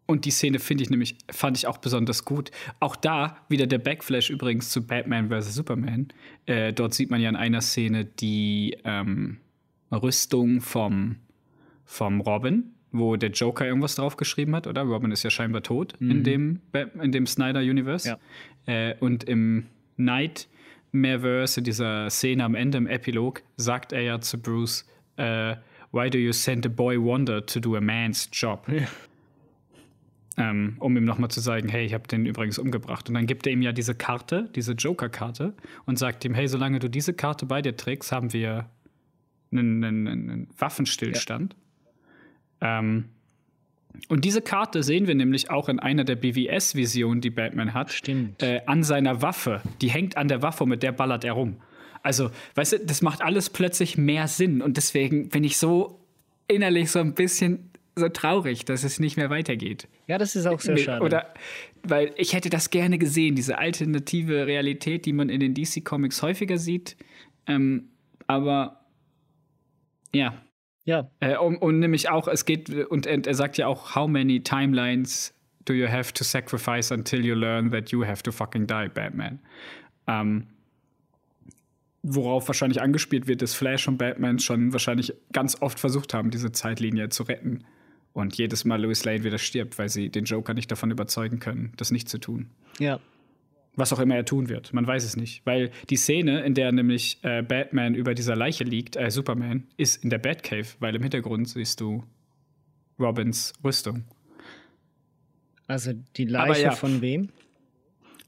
Und die Szene finde ich nämlich, fand ich auch besonders gut. Auch da wieder der Backflash übrigens zu Batman vs. Superman. Äh, dort sieht man ja in einer Szene die ähm, Rüstung vom, vom Robin, wo der Joker irgendwas draufgeschrieben hat, oder? Robin ist ja scheinbar tot in Mhm. dem, Bat- in dem Snyder-Universe. Äh, und im Nightmareverse, in dieser Szene am Ende im Epilog, sagt er ja zu Bruce, äh, Why do you send a boy wonder to do a man's job? Ähm, um ihm nochmal zu sagen, hey, ich habe den übrigens umgebracht. Und dann gibt er ihm ja diese Karte, diese Joker-Karte, und sagt ihm, hey, solange du diese Karte bei dir trägst, haben wir einen, einen, einen Waffenstillstand. Ähm, und diese Karte sehen wir nämlich auch in einer der BWS-Visionen, die Batman hat, äh, an seiner Waffe. Die hängt an der Waffe und mit der ballert er rum. Also, weißt du, das macht alles plötzlich mehr Sinn. Und deswegen bin ich so innerlich so ein bisschen so traurig, dass es nicht mehr weitergeht. Ja, das ist auch sehr Nee, schade. Oder, weil ich hätte das gerne gesehen, diese alternative Realität, die man in den DC-Comics häufiger sieht. Ähm, aber ja. Ja. Äh, und, und nämlich auch, es geht, und er, er sagt ja auch, how many timelines do you have to sacrifice until you learn that you have to fucking die, Batman? Ähm, worauf wahrscheinlich angespielt wird, dass Flash und Batman schon wahrscheinlich ganz oft versucht haben, diese Zeitlinie zu retten. Und jedes Mal Louis Lane wieder stirbt, weil sie den Joker nicht davon überzeugen können, das nicht zu tun. Ja. Was auch immer er tun wird, man weiß es nicht. Weil die Szene, in der nämlich äh, Batman über dieser Leiche liegt, äh, Superman, ist in der Batcave, weil im Hintergrund siehst du Robins Rüstung. Also die Leiche ja. von wem?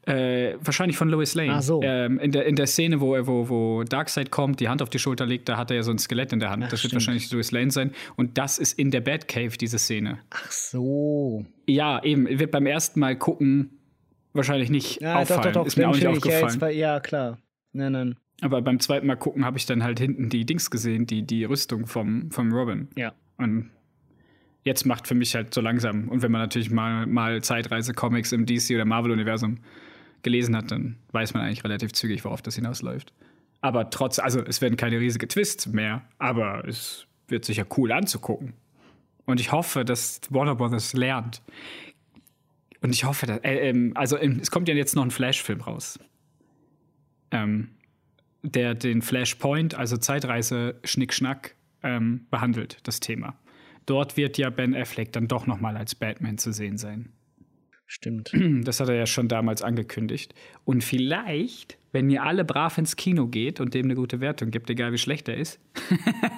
Äh, wahrscheinlich von Lois Lane. Ach so. Ähm, in, der, in der Szene, wo, er- wo, wo Darkseid kommt, die Hand auf die Schulter legt, da hat er ja so ein Skelett in der Hand. Ach, das wird stimmt. wahrscheinlich Lois Lane sein. Und das ist in der Batcave, diese Szene. Ach so. Ja, eben. Wird beim ersten Mal gucken wahrscheinlich nicht Ja, auffallen. doch, doch, doch. Ist mir auch nicht. Ja, aufgefallen. war- ja, klar. Nein, nein. Aber beim zweiten Mal gucken habe ich dann halt hinten die Dings gesehen, die, die Rüstung vom, vom Robin. Ja. Und jetzt macht für mich halt so langsam. Und wenn man natürlich mal, mal Zeitreise-Comics im DC- oder Marvel-Universum gelesen hat, dann weiß man eigentlich relativ zügig, worauf das hinausläuft. Aber trotz, also es werden keine riesige Twists mehr, aber es wird sicher cool anzugucken. Und ich hoffe, dass Warner Brothers lernt. Und ich hoffe, dass, äh, ähm, also ähm, es kommt ja jetzt noch ein Flash-Film raus. Ähm, der den Flashpoint, also Zeitreise, Schnickschnack, ähm, behandelt, das Thema. Dort wird ja Ben Affleck dann doch nochmal als Batman zu sehen sein. Stimmt. Das hat er ja schon damals angekündigt. Und vielleicht, wenn ihr alle brav ins Kino geht und dem eine gute Wertung gibt, egal wie schlecht er ist,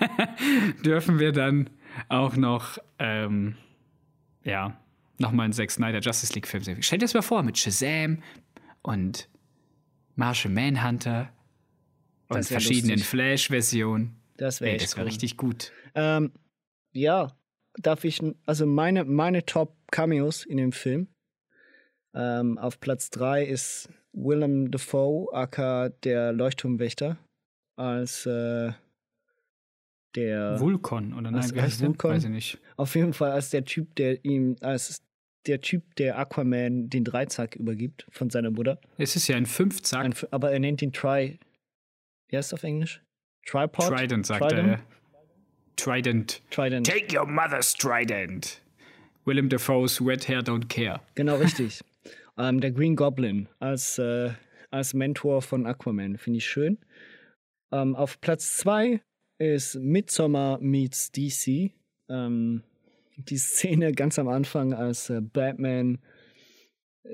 dürfen wir dann auch noch, ähm, ja, nochmal einen Zack Snyder Justice League Film sehen. Stellt dir das mal vor, mit Shazam und Martial Manhunter und wär verschiedenen. Flash-Versionen. Das wäre das wäre cool. richtig gut. Ähm, ja, darf ich, also meine, meine Top-Cameos in dem Film. Ähm, auf Platz 3 ist Willem Dafoe, aka der Leuchtturmwächter, als äh, der Vulkan, oder nein, als, wie heißt? Vulkan. Weiß ich nicht. Auf jeden Fall als der Typ, der ihm, als der Typ, der Aquaman den Dreizack übergibt von seiner Mutter. Es ist ja ein Fünfzack. Ein, aber er nennt ihn Tri. Wie heißt es auf Englisch? Tripod? Trident, sagt Trident? er. Trident. Trident. Take your mother's trident. Willem Dafoe's Red Hair Don't Care. Genau, richtig. ähm, der Green Goblin als, äh, als Mentor von Aquaman. Finde ich schön. Ähm, auf Platz 2 ist Midsommar meets DC. Ähm, die Szene ganz am Anfang, als äh, Batman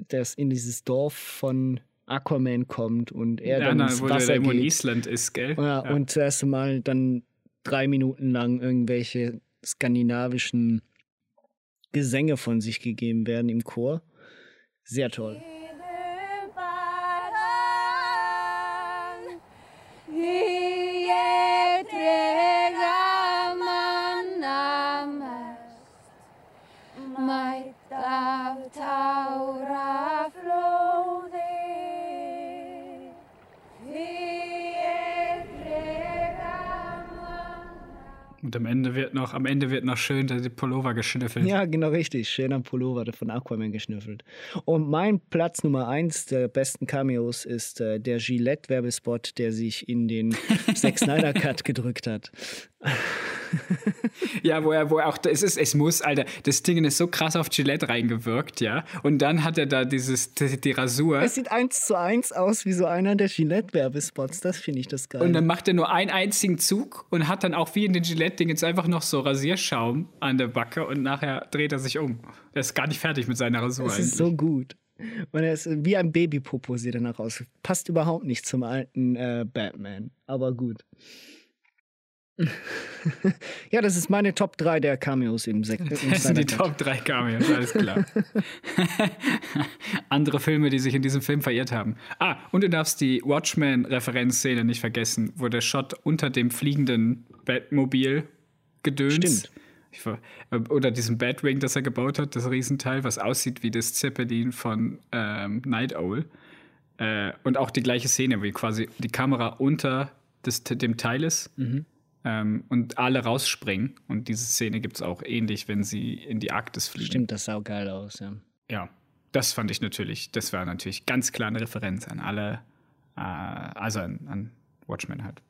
das in dieses Dorf von Aquaman kommt und er Ja, dann na, ins wo der Wasser irgendwo in geht. Island ist, gell? Ja, und zuerst mal dann drei Minuten lang irgendwelche skandinavischen Gesänge von sich gegeben werden im Chor. Sehr toll. Und am Ende wird noch, am Ende wird noch schön der Pullover geschnüffelt. Ja, genau richtig. Schöner Pullover von Aquaman geschnüffelt. Und mein Platz Nummer eins der besten Cameos ist äh, der Gillette-Werbespot, der sich in den Zack Snyder Cut gedrückt hat. ja, wo er, wo er auch, es ist, es muss, Alter, das Ding ist so krass auf Gillette reingewirkt, ja. Und dann hat er da dieses, die, die Rasur. Es sieht eins zu eins aus wie so einer der Gillette-Werbespots. Das finde ich das geil. Und dann macht er nur einen einzigen Zug und hat dann auch wie in den Gillette-Ding jetzt einfach noch so Rasierschaum an der Backe und nachher dreht er sich um. Er ist gar nicht fertig mit seiner Rasur. Das ist so gut. Und er ist wie ein Babypopo sieht er nach aus. Passt überhaupt nicht zum alten äh, Batman. Aber gut. ja, das ist meine Top 3 der Cameos im Sektor. Das sind die Top 3 Cameos, alles klar. Andere Filme, die sich in diesem Film verirrt haben. Ah, und du darfst die Watchmen-Referenzszene nicht vergessen, wo der Shot unter dem fliegenden Batmobil gedöns. Stimmt. Äh, oder diesem Batwing, das er gebaut hat, das Riesenteil, was aussieht wie das Zeppelin von ähm, Night Owl. Äh, und auch die gleiche Szene, wie quasi die Kamera unter des, dem Teil ist. Mhm ähm, und alle rausspringen. Und diese Szene gibt es auch ähnlich, wenn sie in die Arktis fliegen. Stimmt, das sah geil aus, ja. Ja, das fand ich natürlich, das war natürlich ganz klar eine Referenz an alle, äh, also an, an Watchmen halt.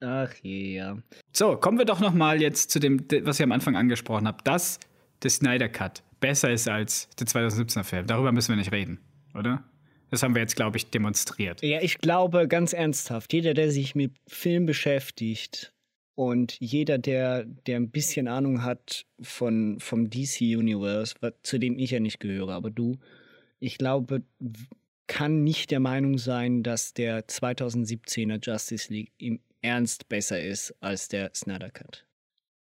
Ach ja. So, kommen wir doch noch mal jetzt zu dem, was ich am Anfang angesprochen habe, dass der Snyder Cut besser ist als der 2017er Film. Darüber müssen wir nicht reden, oder? Das haben wir jetzt, glaube ich, demonstriert. Ja, ich glaube ganz ernsthaft, jeder, der sich mit Film beschäftigt, und jeder, der, der ein bisschen Ahnung hat von, vom DC-Universe, zu dem ich ja nicht gehöre, aber du, ich glaube, kann nicht der Meinung sein, dass der 2017er Justice League im Ernst besser ist als der Snyder Cut.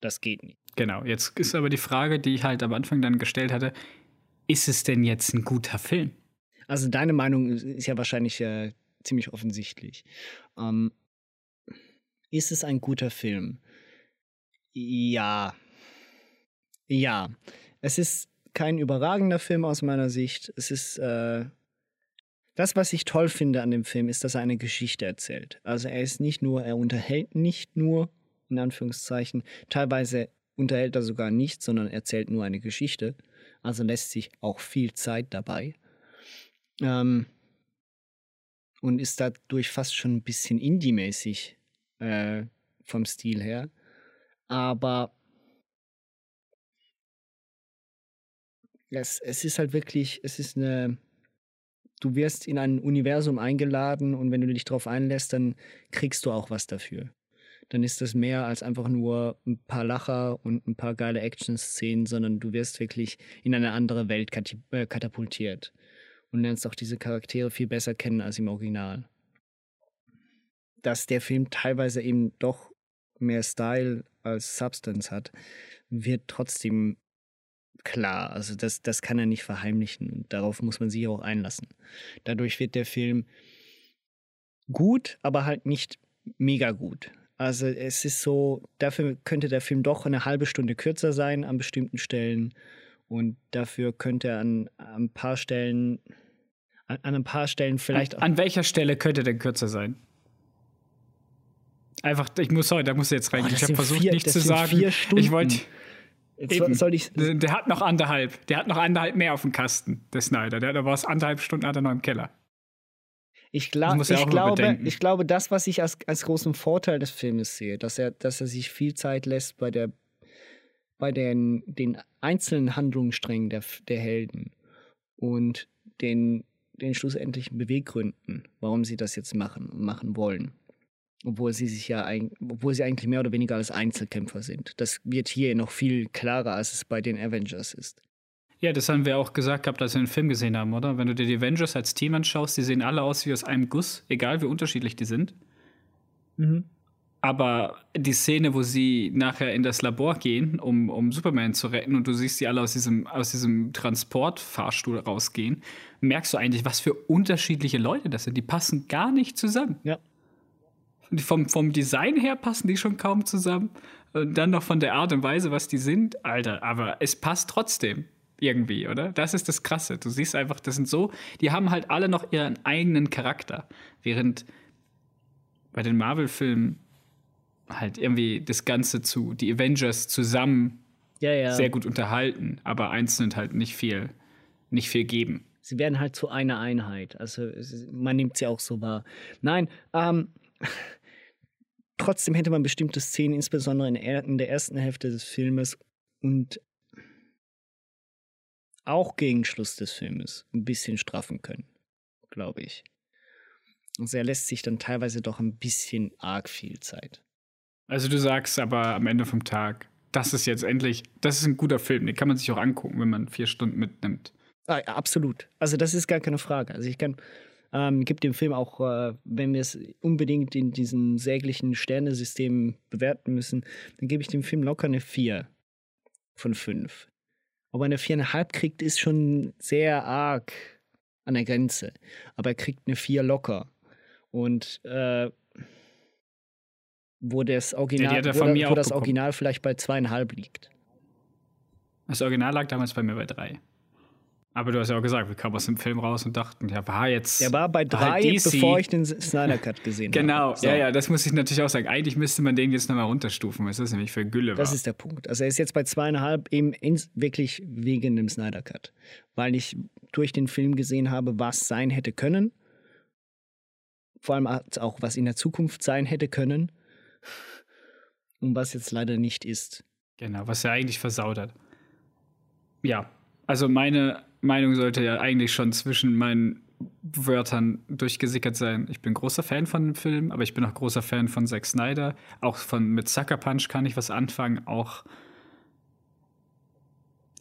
Das geht nicht. Genau, jetzt ist aber die Frage, die ich halt am Anfang dann gestellt hatte, ist es denn jetzt ein guter Film? Also deine Meinung ist ja wahrscheinlich äh, ziemlich offensichtlich. Ähm, ist es ein guter Film? Ja. Ja. Es ist kein überragender Film aus meiner Sicht. Es ist. Äh, das, was ich toll finde an dem Film, ist, dass er eine Geschichte erzählt. Also er ist nicht nur, er unterhält nicht nur, in Anführungszeichen, teilweise unterhält er sogar nicht, sondern erzählt nur eine Geschichte. Also lässt sich auch viel Zeit dabei. Ähm, und ist dadurch fast schon ein bisschen indie-mäßig äh, vom Stil her. Aber es, es ist halt wirklich, es ist eine, du wirst in ein Universum eingeladen und wenn du dich darauf einlässt, dann kriegst du auch was dafür. Dann ist das mehr als einfach nur ein paar Lacher und ein paar geile Action-Szenen, sondern du wirst wirklich in eine andere Welt äh, katapultiert und lernst auch diese Charaktere viel besser kennen als im Original dass der Film teilweise eben doch mehr Style als Substance hat, wird trotzdem klar. Also das, das kann er nicht verheimlichen und darauf muss man sich auch einlassen. Dadurch wird der Film gut, aber halt nicht mega gut. Also es ist so, dafür könnte der Film doch eine halbe Stunde kürzer sein an bestimmten Stellen und dafür könnte er an, an ein paar Stellen, an, an ein paar Stellen vielleicht an, an welcher Stelle könnte er denn kürzer sein? Einfach, ich muss, sorry, da muss jetzt rein. Oh, ich habe versucht, nichts zu sagen. Ich wollte. Soll ich der hat noch anderthalb. Der hat noch anderthalb mehr auf dem Kasten, der Snyder. Der, da war es anderthalb Stunden hat er noch im Keller. Ich, glaub, ich, ja glaube, ich glaube, das, was ich als, als großen Vorteil des Filmes sehe, dass er, dass er sich viel Zeit lässt bei der bei den, den einzelnen Handlungssträngen der, der Helden und den, den schlussendlichen Beweggründen, warum sie das jetzt machen und machen wollen obwohl sie sich ja obwohl sie eigentlich mehr oder weniger als Einzelkämpfer sind. Das wird hier noch viel klarer, als es bei den Avengers ist. Ja, das haben wir auch gesagt gehabt, als wir den Film gesehen haben, oder? Wenn du dir die Avengers als Team anschaust, die sehen alle aus wie aus einem Guss, egal wie unterschiedlich die sind. Mhm. Aber die Szene, wo sie nachher in das Labor gehen, um, um Superman zu retten, und du siehst sie alle aus diesem, aus diesem Transportfahrstuhl rausgehen, merkst du eigentlich, was für unterschiedliche Leute das sind. Die passen gar nicht zusammen. Ja. Vom, vom Design her passen die schon kaum zusammen. Und dann noch von der Art und Weise, was die sind. Alter, aber es passt trotzdem irgendwie, oder? Das ist das Krasse. Du siehst einfach, das sind so, die haben halt alle noch ihren eigenen Charakter. Während bei den Marvel-Filmen halt irgendwie das Ganze zu, die Avengers zusammen Ja, ja. sehr gut unterhalten, aber einzeln halt nicht viel, nicht viel geben. Sie werden halt zu einer Einheit. Also man nimmt sie auch so wahr. Nein, ähm, trotzdem hätte man bestimmte Szenen, insbesondere in, er, der ersten Hälfte des Filmes und auch gegen Schluss des Filmes ein bisschen straffen können, glaube ich. Also er lässt sich dann teilweise doch ein bisschen arg viel Zeit. Also du sagst aber am Ende vom Tag, das ist jetzt endlich, das ist ein guter Film, den kann man sich auch angucken, wenn man vier Stunden mitnimmt. Ah, ja, absolut. Also das ist gar keine Frage. Also ich kann, ähm, gibt dem Film auch, äh, wenn wir es unbedingt in diesem säglichen Sternesystem bewerten müssen, dann gebe ich dem Film locker eine 4 von 5. Ob er eine 4,5 kriegt, ist schon sehr arg an der Grenze. Aber er kriegt eine 4 locker. Und äh, wo das Ja, Original, er wo, da- wo das. Original vielleicht bei zweieinhalb liegt. Das Original lag damals bei mir bei drei. Aber du hast ja auch gesagt, wir kamen aus dem Film raus und dachten, ja, war jetzt. Der war bei war drei, halt bevor ich den Snyder Cut gesehen Genau, habe. So. ja, ja, das muss ich natürlich auch sagen. Eigentlich müsste man den jetzt nochmal runterstufen, was das nämlich für Gülle war. Das ist der Punkt. Also er ist jetzt bei zweieinhalb eben ins, wirklich wegen dem Snyder Cut. Weil ich durch den Film gesehen habe, was sein hätte können. Vor allem auch, was in der Zukunft sein hätte können. Und was jetzt leider nicht ist. Genau, was er eigentlich versaut hat. Ja, also meine Meinung sollte ja eigentlich schon zwischen meinen Wörtern durchgesickert sein. Ich bin großer Fan von dem Film, aber ich bin auch großer Fan von Zack Snyder. Auch von mit Sucker Punch kann ich was anfangen. Auch,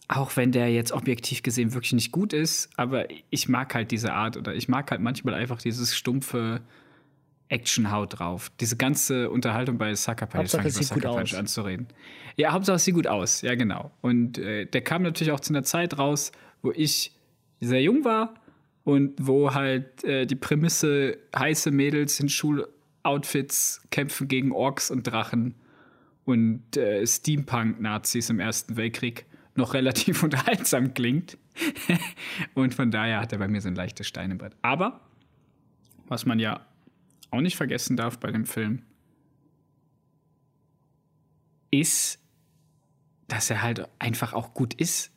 auch wenn der jetzt objektiv gesehen wirklich nicht gut ist, aber ich mag halt diese Art oder ich mag halt manchmal einfach dieses stumpfe Action-Haut drauf. Diese ganze Unterhaltung bei Sucker Punch, Hauptsache, es sieht gut Sucker Punch aus. anzureden. Ja, Hauptsache es sieht gut aus, ja genau. Und äh, der kam natürlich auch zu einer Zeit raus, wo ich sehr jung war und wo halt äh, die Prämisse heiße Mädels in Schuloutfits kämpfen gegen Orks und Drachen und äh, Steampunk-Nazis im Ersten Weltkrieg noch relativ unterhaltsam klingt. und von daher hat er bei mir so ein leichtes Stein im Brett. Aber, was man ja auch nicht vergessen darf bei dem Film, ist, dass er halt einfach auch gut ist.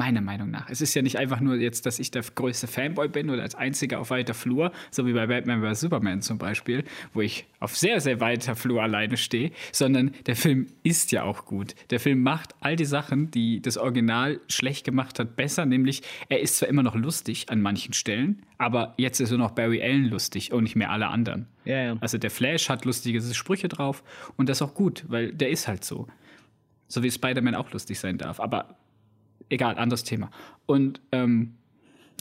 Meiner Meinung nach. Es ist ja nicht einfach nur jetzt, dass ich der größte Fanboy bin oder als einziger auf weiter Flur, so wie bei Batman vs. Superman zum Beispiel, wo ich auf sehr, sehr weiter Flur alleine stehe, sondern der Film ist ja auch gut. Der Film macht all die Sachen, die das Original schlecht gemacht hat, besser, nämlich er ist zwar immer noch lustig an manchen Stellen, aber jetzt ist nur noch Barry Allen lustig und nicht mehr alle anderen. Ja, ja. Also der Flash hat lustige Sprüche drauf und das ist auch gut, weil der ist halt so. So wie Spider-Man auch lustig sein darf. Aber egal, anderes Thema. Und ähm,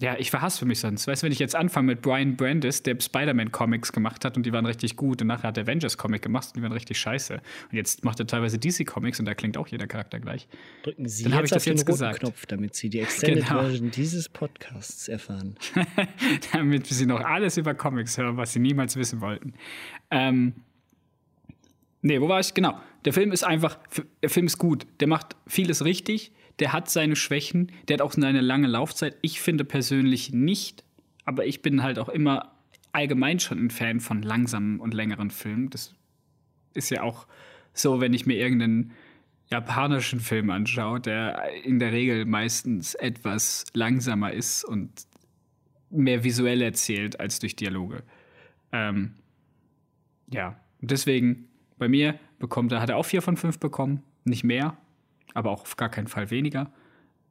ja, ich verhasse für mich sonst. Weißt du, wenn ich jetzt anfange mit Brian Brandis, der Spider-Man-Comics gemacht hat und die waren richtig gut und nachher hat er Avengers-Comic gemacht und die waren richtig scheiße. Und jetzt macht er teilweise DC-Comics und da klingt auch jeder Charakter gleich. Drücken Sie Dann jetzt ich auf das den jetzt roten gesagt. Knopf, damit Sie die Extended Genau. Version dieses Podcasts erfahren. damit sie noch alles über Comics hören, was sie niemals wissen wollten. Ähm, nee, wo war ich? Genau. Der Film ist einfach, der Film ist gut. Der macht vieles richtig. Der hat seine Schwächen. Der hat auch seine lange Laufzeit. Ich finde persönlich nicht, aber ich bin halt auch immer allgemein schon ein Fan von langsamen und längeren Filmen. Das ist ja auch so, wenn ich mir irgendeinen japanischen Film anschaue, der in der Regel meistens etwas langsamer ist und mehr visuell erzählt als durch Dialoge. Ähm, ja, deswegen bei mir bekommt er, hat er auch vier von fünf bekommen, nicht mehr, aber auch auf gar keinen Fall weniger.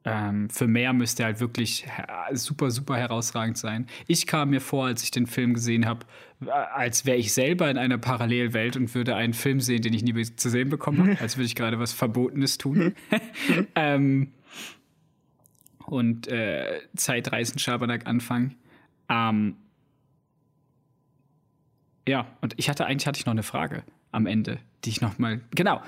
Ähm, für mehr müsste er halt wirklich super, super herausragend sein. Ich kam mir vor, als ich den Film gesehen habe, äh, als wäre ich selber in einer Parallelwelt und würde einen Film sehen, den ich nie zu sehen bekommen habe, als würde ich gerade was Verbotenes tun. ähm, und äh, Zeitreisen Schabernack anfangen. Ähm, ja, und ich hatte eigentlich hatte ich noch eine Frage am Ende, die ich noch mal genau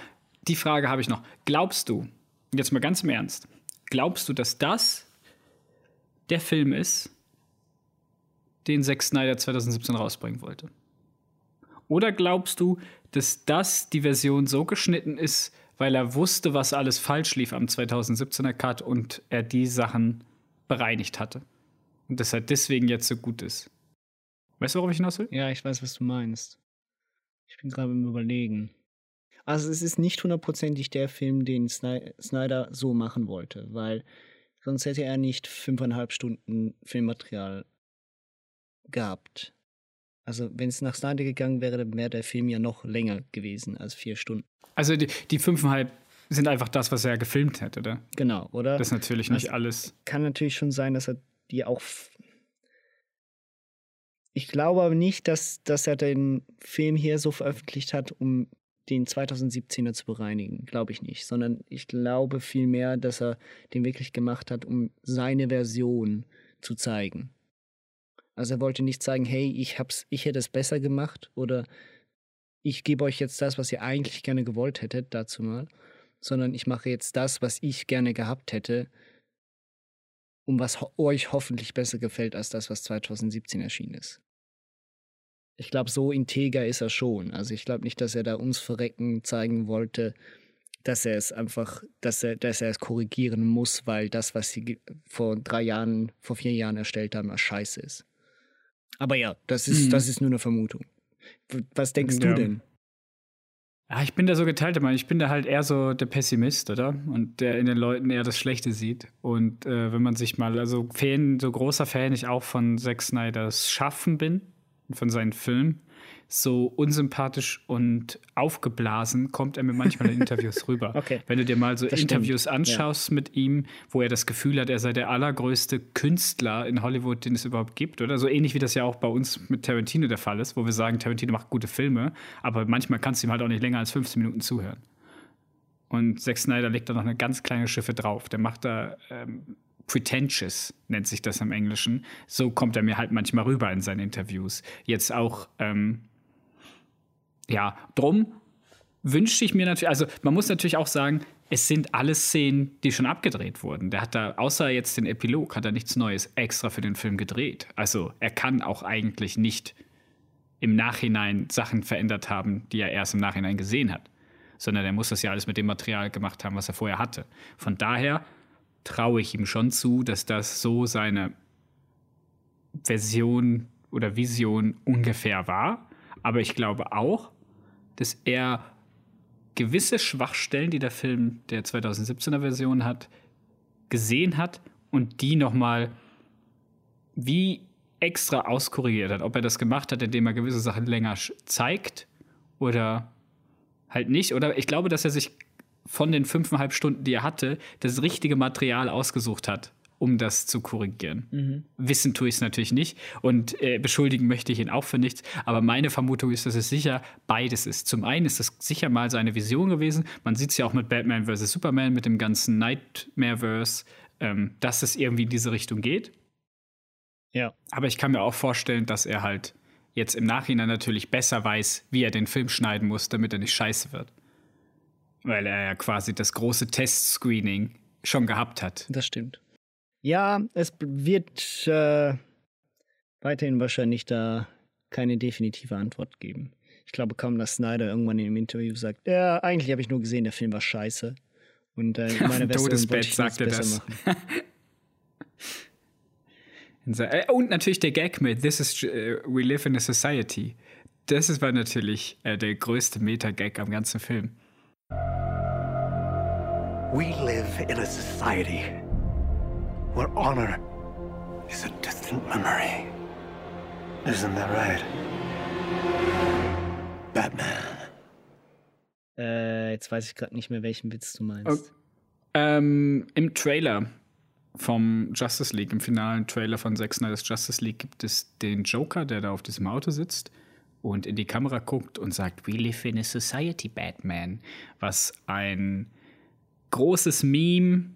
die Frage habe ich noch. Glaubst du jetzt mal ganz im Ernst? Glaubst du, dass das der Film ist, den Zack Snyder 2017 rausbringen wollte? Oder glaubst du, dass das die Version so geschnitten ist, weil er wusste, was alles falsch lief am 2017er Cut und er die Sachen bereinigt hatte? Und dass er deswegen jetzt so gut ist? Weißt du, worauf ich hinaus will? Ja, ich weiß, was du meinst. Ich bin gerade im Überlegen. Also es ist nicht hundertprozentig der Film, den Sny Snyder so machen wollte, weil sonst hätte er nicht fünfeinhalb Stunden Filmmaterial gehabt. Also wenn es nach Snyder gegangen wäre, dann wäre der Film ja noch länger gewesen als vier Stunden. Also die, die fünfeinhalb sind einfach das, was er gefilmt hätte, oder? Genau, oder? Das ist natürlich nicht Das alles. Kann natürlich schon sein, dass er die auch. Ich glaube aber nicht, dass, dass er den Film hier so veröffentlicht hat, um den 2017er zu bereinigen. Glaube ich nicht. Sondern ich glaube vielmehr, dass er den wirklich gemacht hat, um seine Version zu zeigen. Also er wollte nicht sagen, hey, ich, hab's, ich hätte es besser gemacht oder ich gebe euch jetzt das, was ihr eigentlich gerne gewollt hättet, dazu mal, sondern ich mache jetzt das, was ich gerne gehabt hätte, um was euch hoffentlich besser gefällt als das, was 2017 erschienen ist. Ich glaube, so integer ist er schon. Also ich glaube nicht, dass er da ums Verrecken zeigen wollte, dass er es einfach, dass er, dass er es korrigieren muss, weil das, was sie vor drei Jahren, vor vier Jahren erstellt haben, scheiße ist. Aber ja, das ist, Mhm. das ist nur eine Vermutung. Was denkst Ja. du denn? Ja, ich bin da so geteilt, aber ich bin da halt eher so der Pessimist, oder? Und der in den Leuten eher das Schlechte sieht. Und äh, wenn man sich mal, also Fan, so großer Fan ich auch von Zack Snyders Schaffen bin, von seinen Filmen, so unsympathisch und aufgeblasen kommt er mir manchmal in Interviews rüber. Okay. Wenn du dir mal so Das stimmt, Interviews ja. anschaust mit ihm, wo er das Gefühl hat, er sei der allergrößte Künstler in Hollywood, den es überhaupt gibt, oder? So ähnlich wie das ja auch bei uns mit Tarantino der Fall ist, wo wir sagen, Tarantino macht gute Filme, aber manchmal kannst du ihm halt auch nicht länger als 15 Minuten zuhören. Und Zack Snyder legt da noch eine ganz kleine Schiffe drauf. Der macht da ähm, pretentious, nennt sich das im Englischen. So kommt er mir halt manchmal rüber in seinen Interviews. Jetzt auch, ähm, ja, drum wünschte ich mir natürlich, also man muss natürlich auch sagen, es sind alles Szenen, die schon abgedreht wurden. Der hat da, außer jetzt den Epilog, hat er nichts Neues extra für den Film gedreht. Also er kann auch eigentlich nicht im Nachhinein Sachen verändert haben, die er erst im Nachhinein gesehen hat. Sondern er muss das ja alles mit dem Material gemacht haben, was er vorher hatte. Von daher traue ich ihm schon zu, dass das so seine Version oder Vision ungefähr war. Aber ich glaube auch, dass er gewisse Schwachstellen, die der Film der 2017er Version hat, gesehen hat und die nochmal wie extra auskorrigiert hat. Ob er das gemacht hat, indem er gewisse Sachen länger zeigt oder halt nicht. Oder ich glaube, dass er sich von den fünfeinhalb Stunden, die er hatte, das richtige Material ausgesucht hat, um das zu korrigieren. Wissen tue ich es natürlich nicht und äh, beschuldigen möchte ich ihn auch für nichts. Aber meine Vermutung ist, dass es sicher beides ist. Zum einen ist es sicher mal seine Vision gewesen. Man sieht es ja auch mit Batman vs. Superman, mit dem ganzen Nightmareverse, ähm, dass es irgendwie in diese Richtung geht. Ja. Aber ich kann mir auch vorstellen, dass er halt jetzt im Nachhinein natürlich besser weiß, wie er den Film schneiden muss, damit er nicht scheiße wird. Weil er ja quasi das große Testscreening schon gehabt hat. Das stimmt. Ja, es wird äh, weiterhin wahrscheinlich da keine definitive Antwort geben. Ich glaube kaum, dass Snyder irgendwann im Interview sagt, ja, eigentlich habe ich nur gesehen, der Film war scheiße. Und äh, in meiner Version Todesbett ich sagt er das. äh, Und natürlich der Gag mit This is äh, We live in a society. Das ist war natürlich äh, der größte Meta-Gag am ganzen Film. We live in a society where honor is a distant memory. Isn't that right? Batman. Äh, jetzt weiß ich gerade nicht mehr, welchen Witz du meinst. Okay. Ähm, Im Trailer vom Justice League, im finalen Trailer von Zack Snyder's Justice League, gibt es den Joker, der da auf diesem Auto sitzt und in die Kamera guckt und sagt, We live in a society, Batman. Was ein großes Meme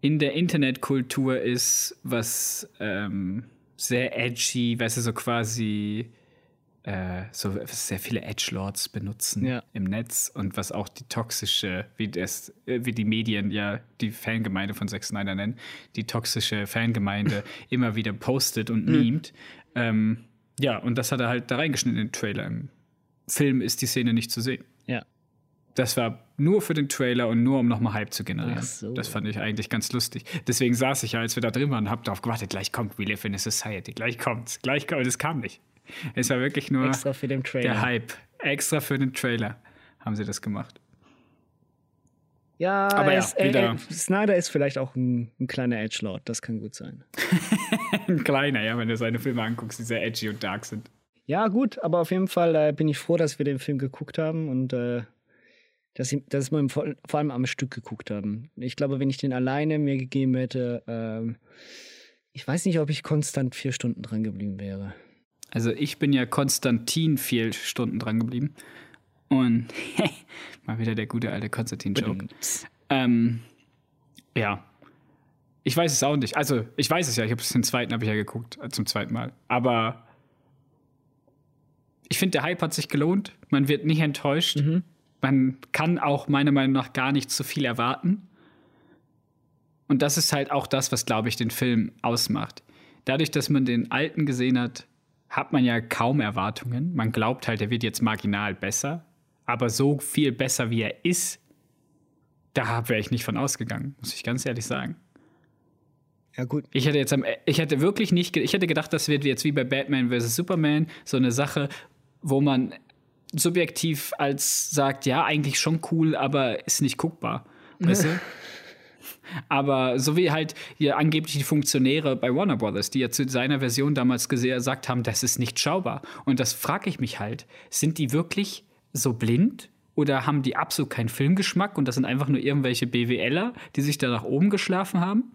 in der Internetkultur ist, was ähm, sehr edgy, weißt du, so quasi äh, so sehr viele Edgelords benutzen Ja. im Netz und was auch die toxische, wie das, äh, wie die Medien ja die Fangemeinde von Zack Snyder nennen, die toxische Fangemeinde immer wieder postet und memt. Ähm, ja, und das hat er halt da reingeschnitten in den Trailer. Im Film ist die Szene nicht zu sehen. Ja. Das war nur für den Trailer und nur um nochmal Hype zu generieren. Ach so. Das fand ich eigentlich ganz lustig. Deswegen saß ich ja, als wir da drin waren, und hab darauf gewartet, gleich kommt We Live in a Society, gleich kommt's, gleich kommt. Es kam nicht. Es war wirklich nur Extra für den Trailer. der Hype Extra für den Trailer haben sie das gemacht. Ja, Aber ja, äh, wieder- äh, Snyder ist vielleicht auch ein, ein kleiner Edgelord, das kann gut sein. Ein kleiner, ja, wenn du seine Filme anguckst, die sehr edgy und dark sind. Ja, gut, aber auf jeden Fall äh, bin ich froh, dass wir den Film geguckt haben und äh, dass, ich, dass wir ihn vor, vor allem am Stück geguckt haben. Ich glaube, wenn ich den alleine mir gegeben hätte, ähm, ich weiß nicht, ob ich konstant vier Stunden dran geblieben wäre. Also ich bin ja Konstantin vier Stunden dran geblieben. Und mal wieder der gute alte Konstantin-Joke. Ähm, ja. Ich weiß es auch nicht. Also, ich weiß es ja. Ich habe den zweiten habe ich ja geguckt, äh, zum zweiten Mal. Aber ich finde, der Hype hat sich gelohnt. Man wird nicht enttäuscht. Man kann auch meiner Meinung nach gar nicht zu viel erwarten. Und das ist halt auch das, was, glaube ich, den Film ausmacht. Dadurch, dass man den alten gesehen hat, hat man ja kaum Erwartungen. Man glaubt halt, er wird jetzt marginal besser. Aber so viel besser, wie er ist, da wäre ich nicht von ausgegangen, muss ich ganz ehrlich sagen. Ja, gut. Ich hätte jetzt am, ich hätte wirklich nicht, ich hätte gedacht, das wird jetzt wie bei Batman vs. Superman so eine Sache, wo man subjektiv als sagt, ja, eigentlich schon cool, aber ist nicht guckbar. Weißt du? Aber so wie halt hier angeblich die Funktionäre bei Warner Brothers, die ja zu seiner Version damals gesagt haben, das ist nicht schaubar. Und das frage ich mich halt, sind die wirklich so blind? Oder haben die absolut keinen Filmgeschmack und das sind einfach nur irgendwelche BWLer, die sich da nach oben geschlafen haben?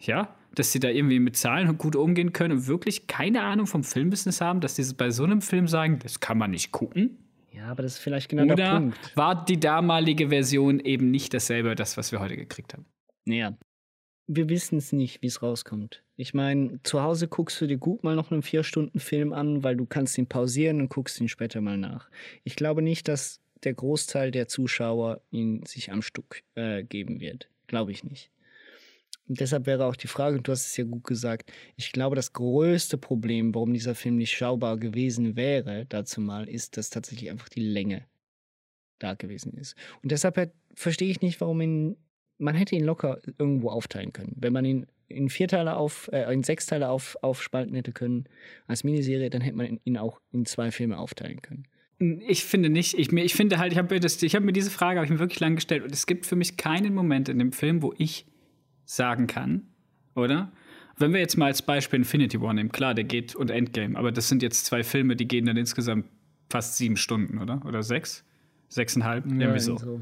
Ja, dass sie da irgendwie mit Zahlen gut umgehen können und wirklich keine Ahnung vom Filmbusiness haben, dass sie bei so einem Film sagen, das kann man nicht gucken? Ja, aber das ist vielleicht genau der Oder Punkt. war die damalige Version eben nicht dasselbe, das, was wir heute gekriegt haben? Ja. Wir wissen es nicht, wie es rauskommt. Ich meine, zu Hause guckst du dir gut mal noch einen Vier-Stunden-Film an, weil du kannst ihn pausieren und guckst ihn später mal nach. Ich glaube nicht, dass der Großteil der Zuschauer ihn sich am Stück äh, geben wird. Glaube ich nicht. Und deshalb wäre auch die Frage, und du hast es ja gut gesagt, ich glaube, das größte Problem, warum dieser Film nicht schaubar gewesen wäre, dazu mal, ist, dass tatsächlich einfach die Länge da gewesen ist. Und deshalb verstehe ich nicht, warum ihn, man hätte ihn locker irgendwo aufteilen können. Wenn man ihn in vier Teile auf, äh, in sechs Teile auf, aufspalten hätte können als Miniserie, dann hätte man ihn auch in zwei Filme aufteilen können. Ich finde nicht. Ich, mir- ich finde halt, ich habe mir, das- ich hab mir diese Frage ich mir wirklich lang gestellt und es gibt für mich keinen Moment in dem Film, wo ich sagen kann, oder? Wenn wir jetzt mal als Beispiel Infinity War nehmen, klar, der geht und Endgame, aber das sind jetzt zwei Filme, die gehen dann insgesamt fast sieben Stunden, oder? Oder sechs? Sechseinhalb? Irgendwie so.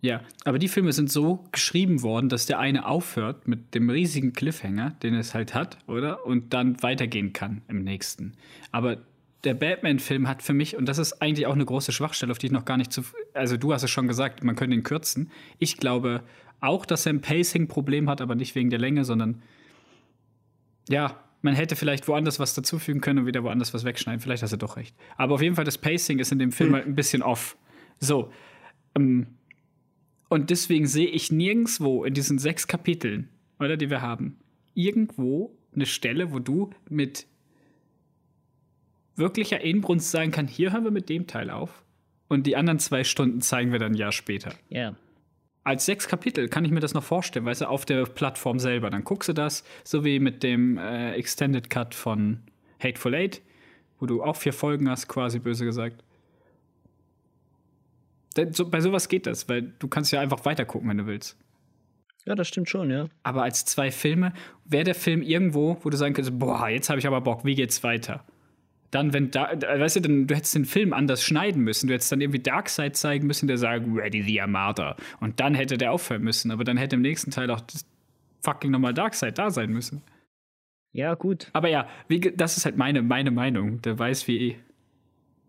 Ja, aber die Filme sind so geschrieben worden, dass der eine aufhört mit dem riesigen Cliffhanger, den es halt hat, oder? Und dann weitergehen kann im nächsten. Aber der Batman-Film hat für mich, und das ist eigentlich auch eine große Schwachstelle, auf die ich noch gar nicht zu. Also, du hast es schon gesagt, man könnte ihn kürzen. Ich glaube auch, dass er ein Pacing-Problem hat, aber nicht wegen der Länge, sondern. Ja, man hätte vielleicht woanders was dazufügen können und wieder woanders was wegschneiden. Vielleicht hast du doch recht. Aber auf jeden Fall, das Pacing ist in dem Film halt ein bisschen off. So. Ähm, und deswegen sehe ich nirgendwo in diesen sechs Kapiteln, oder die wir haben, irgendwo eine Stelle, wo du mit wirklicher Inbrunst sagen kann, hier hören wir mit dem Teil auf. Und die anderen zwei Stunden zeigen wir dann ein Jahr später. Ja. Als sechs Kapitel kann ich mir das noch vorstellen, weißt du, auf der Plattform selber. Dann guckst du das, so wie mit dem äh, Extended Cut von Hateful Eight, wo du auch vier Folgen hast, quasi böse gesagt. Bei sowas geht das, weil du kannst ja einfach weitergucken, wenn du willst. Ja, das stimmt schon, ja. Aber als zwei Filme, wäre der Film irgendwo, wo du sagen könntest, boah, jetzt habe ich aber Bock, wie geht's weiter? Dann, wenn da, da- weißt du, dann, du hättest den Film anders schneiden müssen. Du hättest dann irgendwie Darkseid zeigen müssen, der sagt, Ready the Armada. Und dann hätte der aufhören müssen. Aber dann hätte im nächsten Teil auch das fucking nochmal Darkseid da sein müssen. Ja, gut. Aber ja, wie, das ist halt meine, meine Meinung. Der weiß, wie,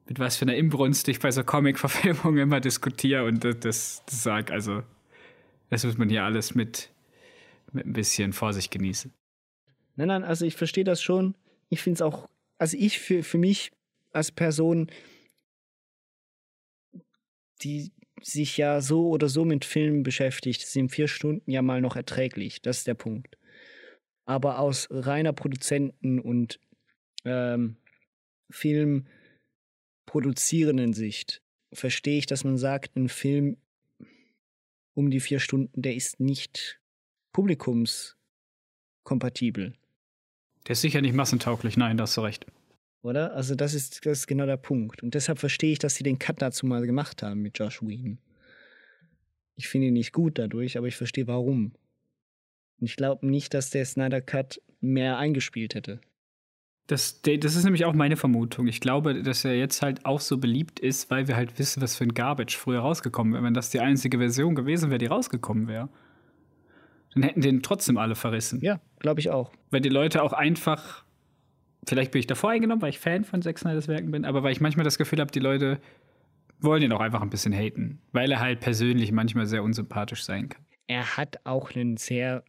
mit was für einer Inbrunst ich bei so Comic-Verfilmungen immer diskutiere. Und das, das, das sag, also, das muss man hier alles mit, mit ein bisschen Vorsicht genießen. Nein, nein, also ich verstehe das schon. Ich finde es auch, also ich für, für mich als Person, die sich ja so oder so mit Filmen beschäftigt, sind vier Stunden ja mal noch erträglich. Das ist der Punkt. Aber aus reiner Produzenten- und ähm, Filmproduzierenden Sicht verstehe ich, dass man sagt, ein Film um die vier Stunden, der ist nicht publikumskompatibel. Der ist sicher nicht massentauglich, nein, da hast du recht. Oder? Also das ist, das ist genau der Punkt. Und deshalb verstehe ich, dass sie den Cut dazu mal gemacht haben mit Josh Whedon. Ich finde ihn nicht gut dadurch, aber ich verstehe warum. Und ich glaube nicht, dass der Snyder Cut mehr eingespielt hätte. Das, das ist nämlich auch meine Vermutung. Ich glaube, dass er jetzt halt auch so beliebt ist, weil wir halt wissen, was für ein Garbage früher rausgekommen wäre. Wenn das die einzige Version gewesen wäre, die rausgekommen wäre, dann hätten den trotzdem alle verrissen. Ja, glaube ich auch. Weil die Leute auch einfach, vielleicht bin ich davor eingenommen, weil ich Fan von Zack Snyders Werken bin, aber weil ich manchmal das Gefühl habe, die Leute wollen ihn auch einfach ein bisschen haten, weil er halt persönlich manchmal sehr unsympathisch sein kann. Er hat auch einen sehr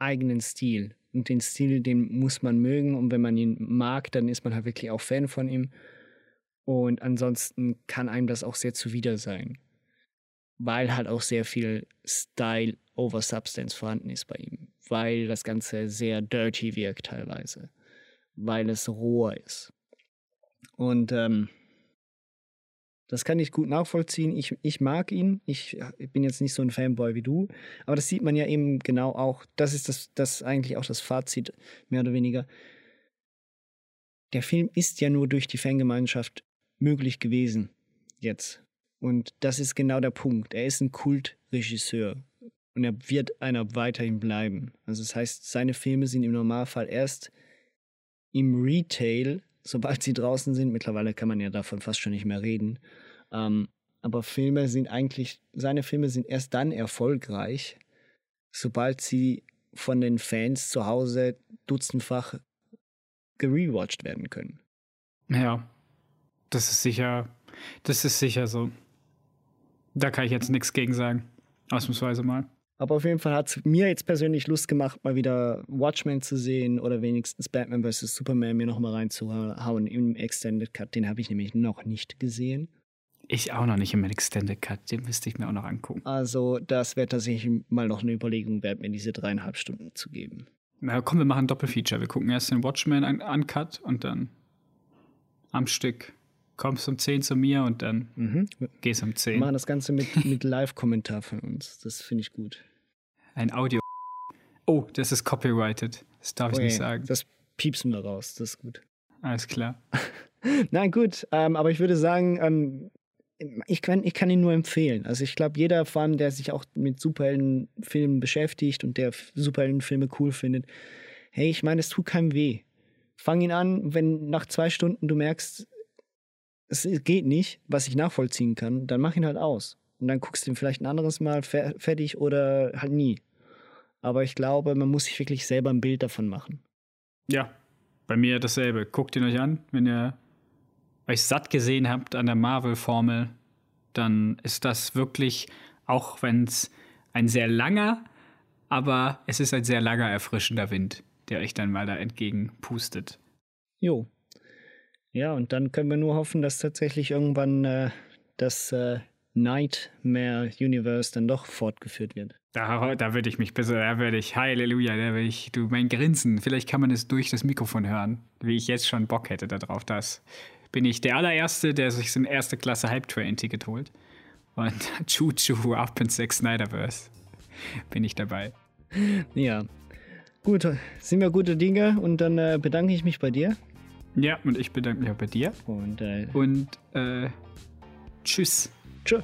eigenen Stil. Und den Stil, den muss man mögen. Und wenn man ihn mag, dann ist man halt wirklich auch Fan von ihm. Und ansonsten kann einem das auch sehr zuwider sein. Weil halt auch sehr viel Style over Substance vorhanden ist bei ihm. Weil das Ganze sehr dirty wirkt teilweise. Weil es roher ist. Und ähm, das kann ich gut nachvollziehen. Ich, ich mag ihn. Ich, bin jetzt nicht so ein Fanboy wie du. Aber das sieht man ja eben genau auch. Das ist das, das eigentlich auch das Fazit, mehr oder weniger. Der Film ist ja nur durch die Fangemeinschaft möglich gewesen. Jetzt. Und das ist genau der Punkt. Er ist ein Kultregisseur. Und er wird einer weiterhin bleiben. Also das heißt, seine Filme sind im Normalfall erst im Retail sobald sie draußen sind. Mittlerweile kann man ja davon fast schon nicht mehr reden. Ähm, aber Filme sind eigentlich, seine Filme sind erst dann erfolgreich, sobald sie von den Fans zu Hause dutzendfach gerewatcht werden können. Ja, das ist sicher, das ist sicher so. Da kann ich jetzt nichts gegen sagen. Ausnahmsweise mal. Aber auf jeden Fall hat es mir jetzt persönlich Lust gemacht, mal wieder Watchmen zu sehen oder wenigstens Batman vs. Superman mir nochmal reinzuhauen im Extended Cut. Den habe ich nämlich noch nicht gesehen. Ich auch noch nicht im Extended Cut. Den müsste ich mir auch noch angucken. Also, das wäre tatsächlich mal noch eine Überlegung wert, mir diese dreieinhalb Stunden zu geben. Na komm, wir machen ein Doppelfeature. Wir gucken erst den Watchmen Uncut und dann am Stück kommst um 10 zu mir und dann mhm. gehst um 10. Wir machen das Ganze mit, mit Live-Kommentar von uns. Das finde ich gut. Ein Audio. Oh, das ist copyrighted. Das darf okay, ich nicht sagen. Das piepsen wir raus. Das ist gut. Alles klar. Nein, gut. Ähm, aber ich würde sagen, ähm, ich, kann, ich kann ihn nur empfehlen. Also ich glaube, jeder allem, der sich auch mit Superheldenfilmen beschäftigt und der Superheldenfilme cool findet, hey, ich meine, es tut keinem weh. Fang ihn an, wenn nach zwei Stunden du merkst, es geht nicht, was ich nachvollziehen kann, dann mach ihn halt aus. Und dann guckst du ihn vielleicht ein anderes Mal fertig oder halt nie. Aber ich glaube, man muss sich wirklich selber ein Bild davon machen. Ja, bei mir dasselbe. Guckt ihn euch an, wenn ihr euch satt gesehen habt an der Marvel-Formel, dann ist das wirklich, auch wenn es ein sehr langer, aber es ist ein sehr langer, erfrischender Wind, der euch dann mal da entgegenpustet. Jo. Ja, und dann können wir nur hoffen, dass tatsächlich irgendwann äh, das äh, Nightmare Universe dann doch fortgeführt wird. Da, da würde ich mich besser, da würde ich, Halleluja, da würde ich, du, mein Grinsen, vielleicht kann man es durch das Mikrofon hören, wie ich jetzt schon Bock hätte darauf. Das bin ich der allererste, der sich so ein erste Klasse Hype Train Ticket holt. Und Choo Choo up in Sex Snyderverse bin ich dabei. Ja. Gut, sind wir gute Dinge und dann äh, bedanke ich mich bei dir. Ja, und ich bedanke mich auch bei dir. Und, äh, und äh, tschüss. Tschüss.